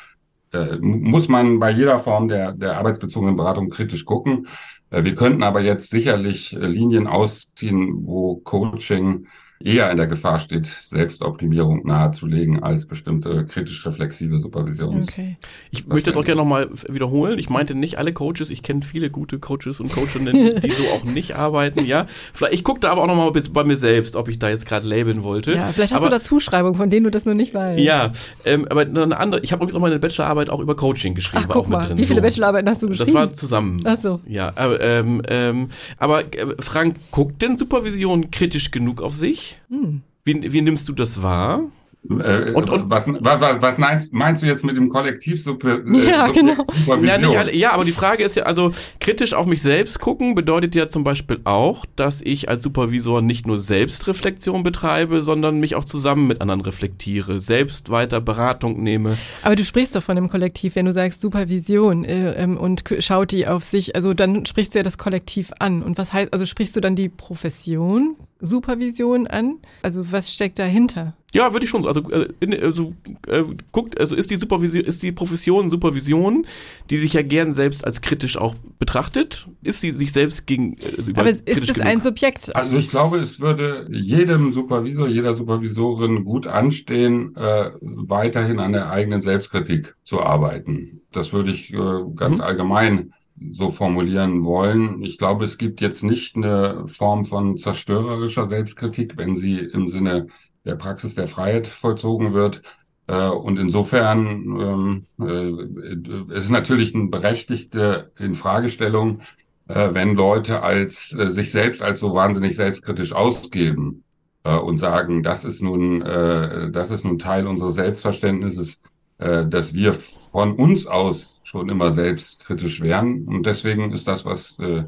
S4: muss man bei jeder Form der, der arbeitsbezogenen Beratung kritisch gucken. Wir könnten aber jetzt sicherlich Linien ausziehen, wo Coaching eher in der Gefahr steht, Selbstoptimierung nahezulegen als bestimmte kritisch-reflexive Supervision.
S2: Okay. Ich möchte das auch gerne nochmal wiederholen. Ich meinte nicht alle Coaches. Ich kenne viele gute Coaches und Coachinnen, die so auch nicht arbeiten. Ja, vielleicht, ich gucke da aber auch nochmal bei mir selbst, ob ich da jetzt gerade labeln wollte.
S3: Ja, vielleicht hast
S2: aber,
S3: du da Zuschreibungen, von denen du das nur nicht weißt.
S2: Ja, ähm, aber eine andere. Ich habe übrigens auch meine Bachelorarbeit auch über Coaching geschrieben.
S3: Ach, guck mal, drin, wie viele so. Bachelorarbeiten hast du geschrieben?
S2: Das war zusammen.
S3: Ach so.
S2: Ja, aber, ähm, ähm, aber äh, Frank, guckt denn Supervision kritisch genug auf sich? Hm. Wie, wie nimmst du das wahr?
S4: Äh, und, und was, was, was meinst, meinst, du jetzt mit dem Kollektiv super,
S3: äh, ja, genau.
S2: Ja, alle, ja, aber die Frage ist ja, also kritisch auf mich selbst gucken bedeutet ja zum Beispiel auch, dass ich als Supervisor nicht nur Selbstreflexion betreibe, sondern mich auch zusammen mit anderen reflektiere, selbst weiter Beratung nehme.
S3: Aber du sprichst doch von einem Kollektiv, wenn du sagst Supervision äh, ähm, und schaut die auf sich, also dann sprichst du ja das Kollektiv an. Und was heißt, also sprichst du dann die Profession Supervision an? Also was steckt dahinter?
S2: Ja, würde ich schon. Also, äh, in, also äh, guckt, also ist die Supervision, ist die Profession Supervision, die sich ja gern selbst als kritisch auch betrachtet, ist sie sich selbst gegen.
S3: Also Aber ist das genug? ein Subjekt?
S4: Also ich glaube, es würde jedem Supervisor, jeder Supervisorin gut anstehen, äh, weiterhin an der eigenen Selbstkritik zu arbeiten. Das würde ich äh, ganz mhm. allgemein so formulieren wollen. Ich glaube, es gibt jetzt nicht eine Form von zerstörerischer Selbstkritik, wenn sie im Sinne der Praxis der Freiheit vollzogen wird. Äh, und insofern ähm, äh, es ist natürlich eine berechtigte Infragestellung, äh, wenn Leute als äh, sich selbst als so wahnsinnig selbstkritisch ausgeben und sagen, das ist nun, das ist nun Teil unseres Selbstverständnisses, äh, dass wir von uns aus schon immer selbstkritisch wären. Und deswegen ist das, was äh,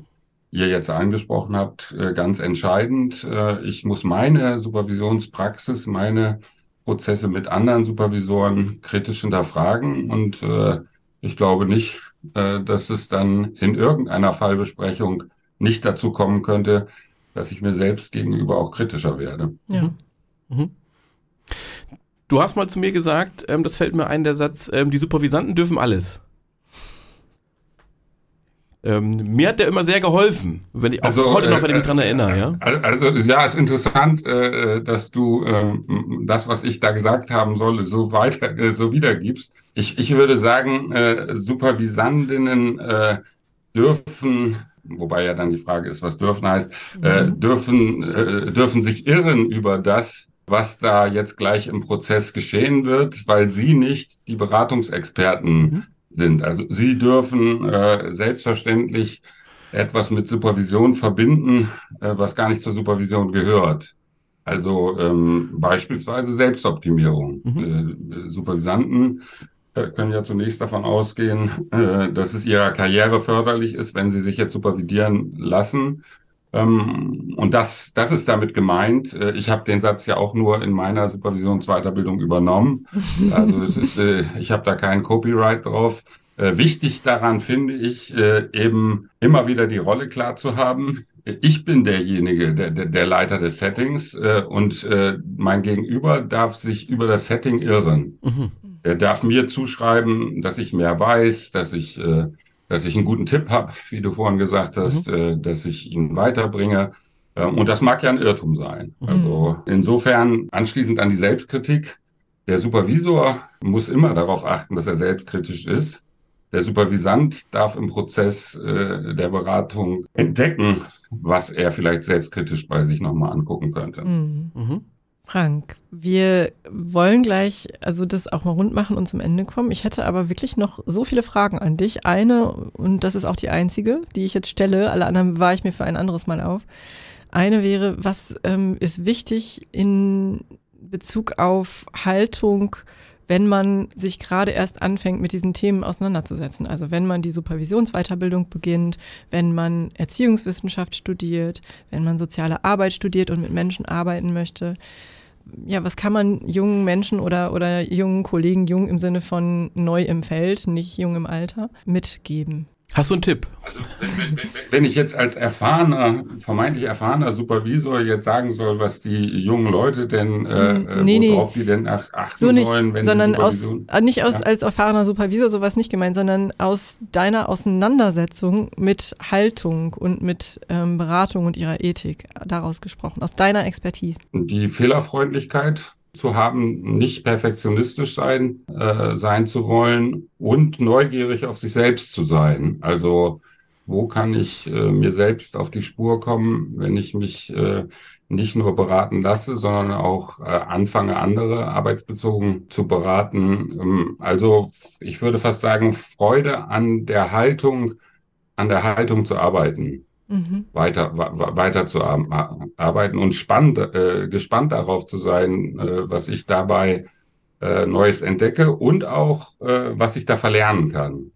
S4: ihr jetzt angesprochen habt, äh, ganz entscheidend. Äh, ich muss meine Supervisionspraxis, meine Prozesse mit anderen Supervisoren kritisch hinterfragen. Und äh, ich glaube nicht, äh, dass es dann in irgendeiner Fallbesprechung nicht dazu kommen könnte, dass ich mir selbst gegenüber auch kritischer werde.
S3: Ja. Mhm.
S2: Du hast mal zu mir gesagt, ähm, das fällt mir ein, der Satz, ähm, die Supervisanten dürfen alles. Ähm, mir hat der immer sehr geholfen, wenn ich also, heute noch, wenn ich mich dran äh, erinnere, ja.
S4: Also ja, ist interessant, äh, dass du äh, das, was ich da gesagt haben soll, so weiter, äh, so wiedergibst. Ich, ich würde sagen, äh, Supervisandinnen äh, dürfen wobei ja dann die Frage ist, was dürfen heißt, äh, mhm. dürfen, äh, dürfen sich irren über das, was da jetzt gleich im Prozess geschehen wird, weil sie nicht die Beratungsexperten mhm. sind. Also sie dürfen äh, selbstverständlich etwas mit Supervision verbinden, äh, was gar nicht zur Supervision gehört. Also ähm, beispielsweise Selbstoptimierung. Mhm. Äh, Supervisanten äh, können ja zunächst davon ausgehen, äh, dass es ihrer Karriere förderlich ist, wenn sie sich jetzt supervidieren lassen und das, das ist damit gemeint. Äh, ich habe den Satz ja auch nur in meiner Supervisionsweiterbildung übernommen. Also es ist, äh, ich habe da kein Copyright drauf. Äh, wichtig daran finde ich, eben immer wieder die Rolle klar zu haben. Ich bin derjenige, der, der, Leiter des Settings und mein Gegenüber darf sich über das Setting irren. Mhm. Er darf mir zuschreiben, dass ich mehr weiß, dass ich dass ich einen guten Tipp habe, wie du vorhin gesagt hast, mhm. äh, dass ich ihn weiterbringe. Äh, und das mag ja ein Irrtum sein. Mhm. Also insofern anschließend an die Selbstkritik. Der Supervisor muss immer darauf achten, dass er selbstkritisch ist. Der Supervisant darf im Prozess äh, der Beratung entdecken, was er vielleicht selbstkritisch bei sich nochmal angucken könnte.
S3: Mhm. Frank, wir wollen gleich also das auch mal rund machen und zum Ende kommen. Ich hätte aber wirklich noch so viele Fragen an dich. Eine, und das ist auch die einzige, die ich jetzt stelle, alle anderen war ich mir für ein anderes Mal auf. Eine wäre, was ähm, ist wichtig in Bezug auf Haltung wenn man sich gerade erst anfängt, mit diesen Themen auseinanderzusetzen. Also wenn man die Supervisionsweiterbildung beginnt, wenn man Erziehungswissenschaft studiert, wenn man soziale Arbeit studiert und mit Menschen arbeiten möchte. Ja, was kann man jungen Menschen oder, oder jungen Kollegen, jung im Sinne von neu im Feld, nicht jung im Alter, mitgeben?
S2: Hast du einen Tipp?
S4: Also, wenn, wenn, wenn ich jetzt als erfahrener, vermeintlich erfahrener Supervisor jetzt sagen soll, was die jungen Leute denn, äh,
S3: Hm, nee,
S4: worauf die denn ach, achten
S3: So nicht,
S4: sollen, wenn
S3: sondern
S4: sie
S3: aus, äh, nicht aus,
S4: Ja.
S3: als erfahrener Supervisor, sowas nicht gemeint, sondern aus deiner Auseinandersetzung mit Haltung und mit ähm, Beratung und ihrer Ethik daraus gesprochen, aus deiner Expertise.
S4: die Fehlerfreundlichkeit zu haben, nicht perfektionistisch sein, äh, sein zu wollen und neugierig auf sich selbst zu sein. Also wo kann ich äh, mir selbst auf die Spur kommen, wenn ich mich äh, nicht nur beraten lasse, sondern auch äh, anfange, andere arbeitsbezogen zu beraten. Ähm, also ich würde fast sagen, Freude an der Haltung, an der Haltung zu arbeiten
S3: Mhm.
S4: weiter, weiter zu ar- arbeiten und spannend, äh, gespannt darauf zu sein, äh, was ich dabei äh, Neues entdecke und auch, äh, was ich da verlernen kann.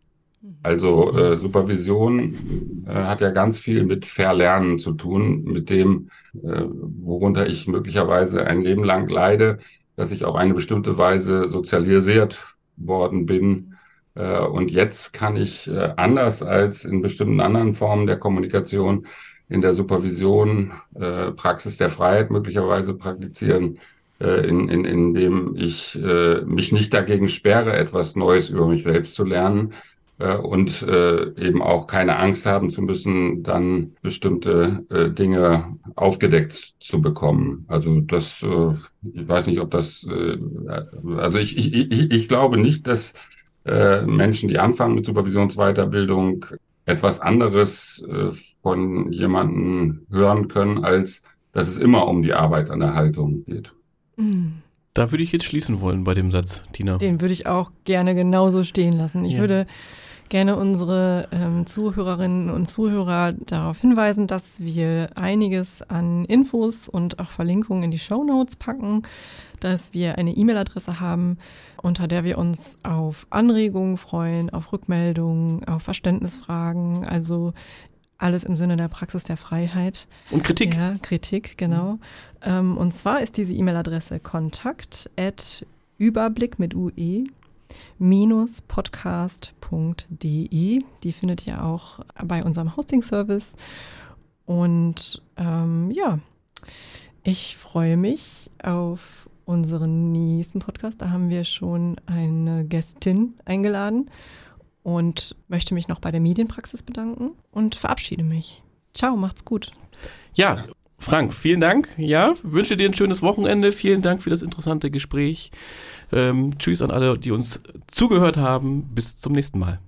S4: Also äh, Supervision äh, hat ja ganz viel mit Verlernen zu tun, mit dem, worunter ich möglicherweise ein Leben lang leide, dass ich auf eine bestimmte Weise sozialisiert worden bin. Äh, und jetzt kann ich äh, anders als in bestimmten anderen Formen der Kommunikation in der Supervision äh, Praxis der Freiheit möglicherweise praktizieren, äh, in, in, indem ich mich nicht dagegen sperre, etwas Neues über mich selbst zu lernen und eben auch keine Angst haben zu müssen, dann bestimmte Dinge aufgedeckt zu bekommen. Also das, ich weiß nicht, ob das, also ich, ich, ich, ich glaube nicht, dass äh, Menschen, die anfangen mit Supervisionsweiterbildung, etwas anderes äh, von jemandem hören können, als dass es immer um die Arbeit an der Haltung geht.
S3: Mhm.
S2: Da würde ich jetzt schließen wollen bei dem Satz, Tina.
S3: Den würde ich auch gerne genauso stehen lassen. Ich
S2: Ja.
S3: würde gerne unsere ähm, Zuhörerinnen und Zuhörer darauf hinweisen, dass wir einiges an Infos und auch Verlinkungen in die Show Notes packen, dass wir eine E-Mail-Adresse haben, unter der wir uns auf Anregungen freuen, auf Rückmeldungen, auf Verständnisfragen, also alles im Sinne der Praxis der Freiheit.
S2: Und Kritik.
S3: Ja, Kritik, genau. Ähm, und zwar ist diese E-Mail-Adresse kontakt at überblick mit UE minus podcast.de. Die findet ihr auch bei unserem Hosting-Service. Und ähm, ja, ich freue mich auf unseren nächsten Podcast. Da haben wir schon eine Gästin eingeladen und möchte mich noch bei der Medienpraxis bedanken und verabschiede mich. Ciao, macht's gut.
S2: Ja, Frank, vielen Dank. Ja, wünsche dir ein schönes Wochenende. Vielen Dank für das interessante Gespräch. Ähm, tschüss an alle, die uns zugehört haben. Bis zum nächsten Mal.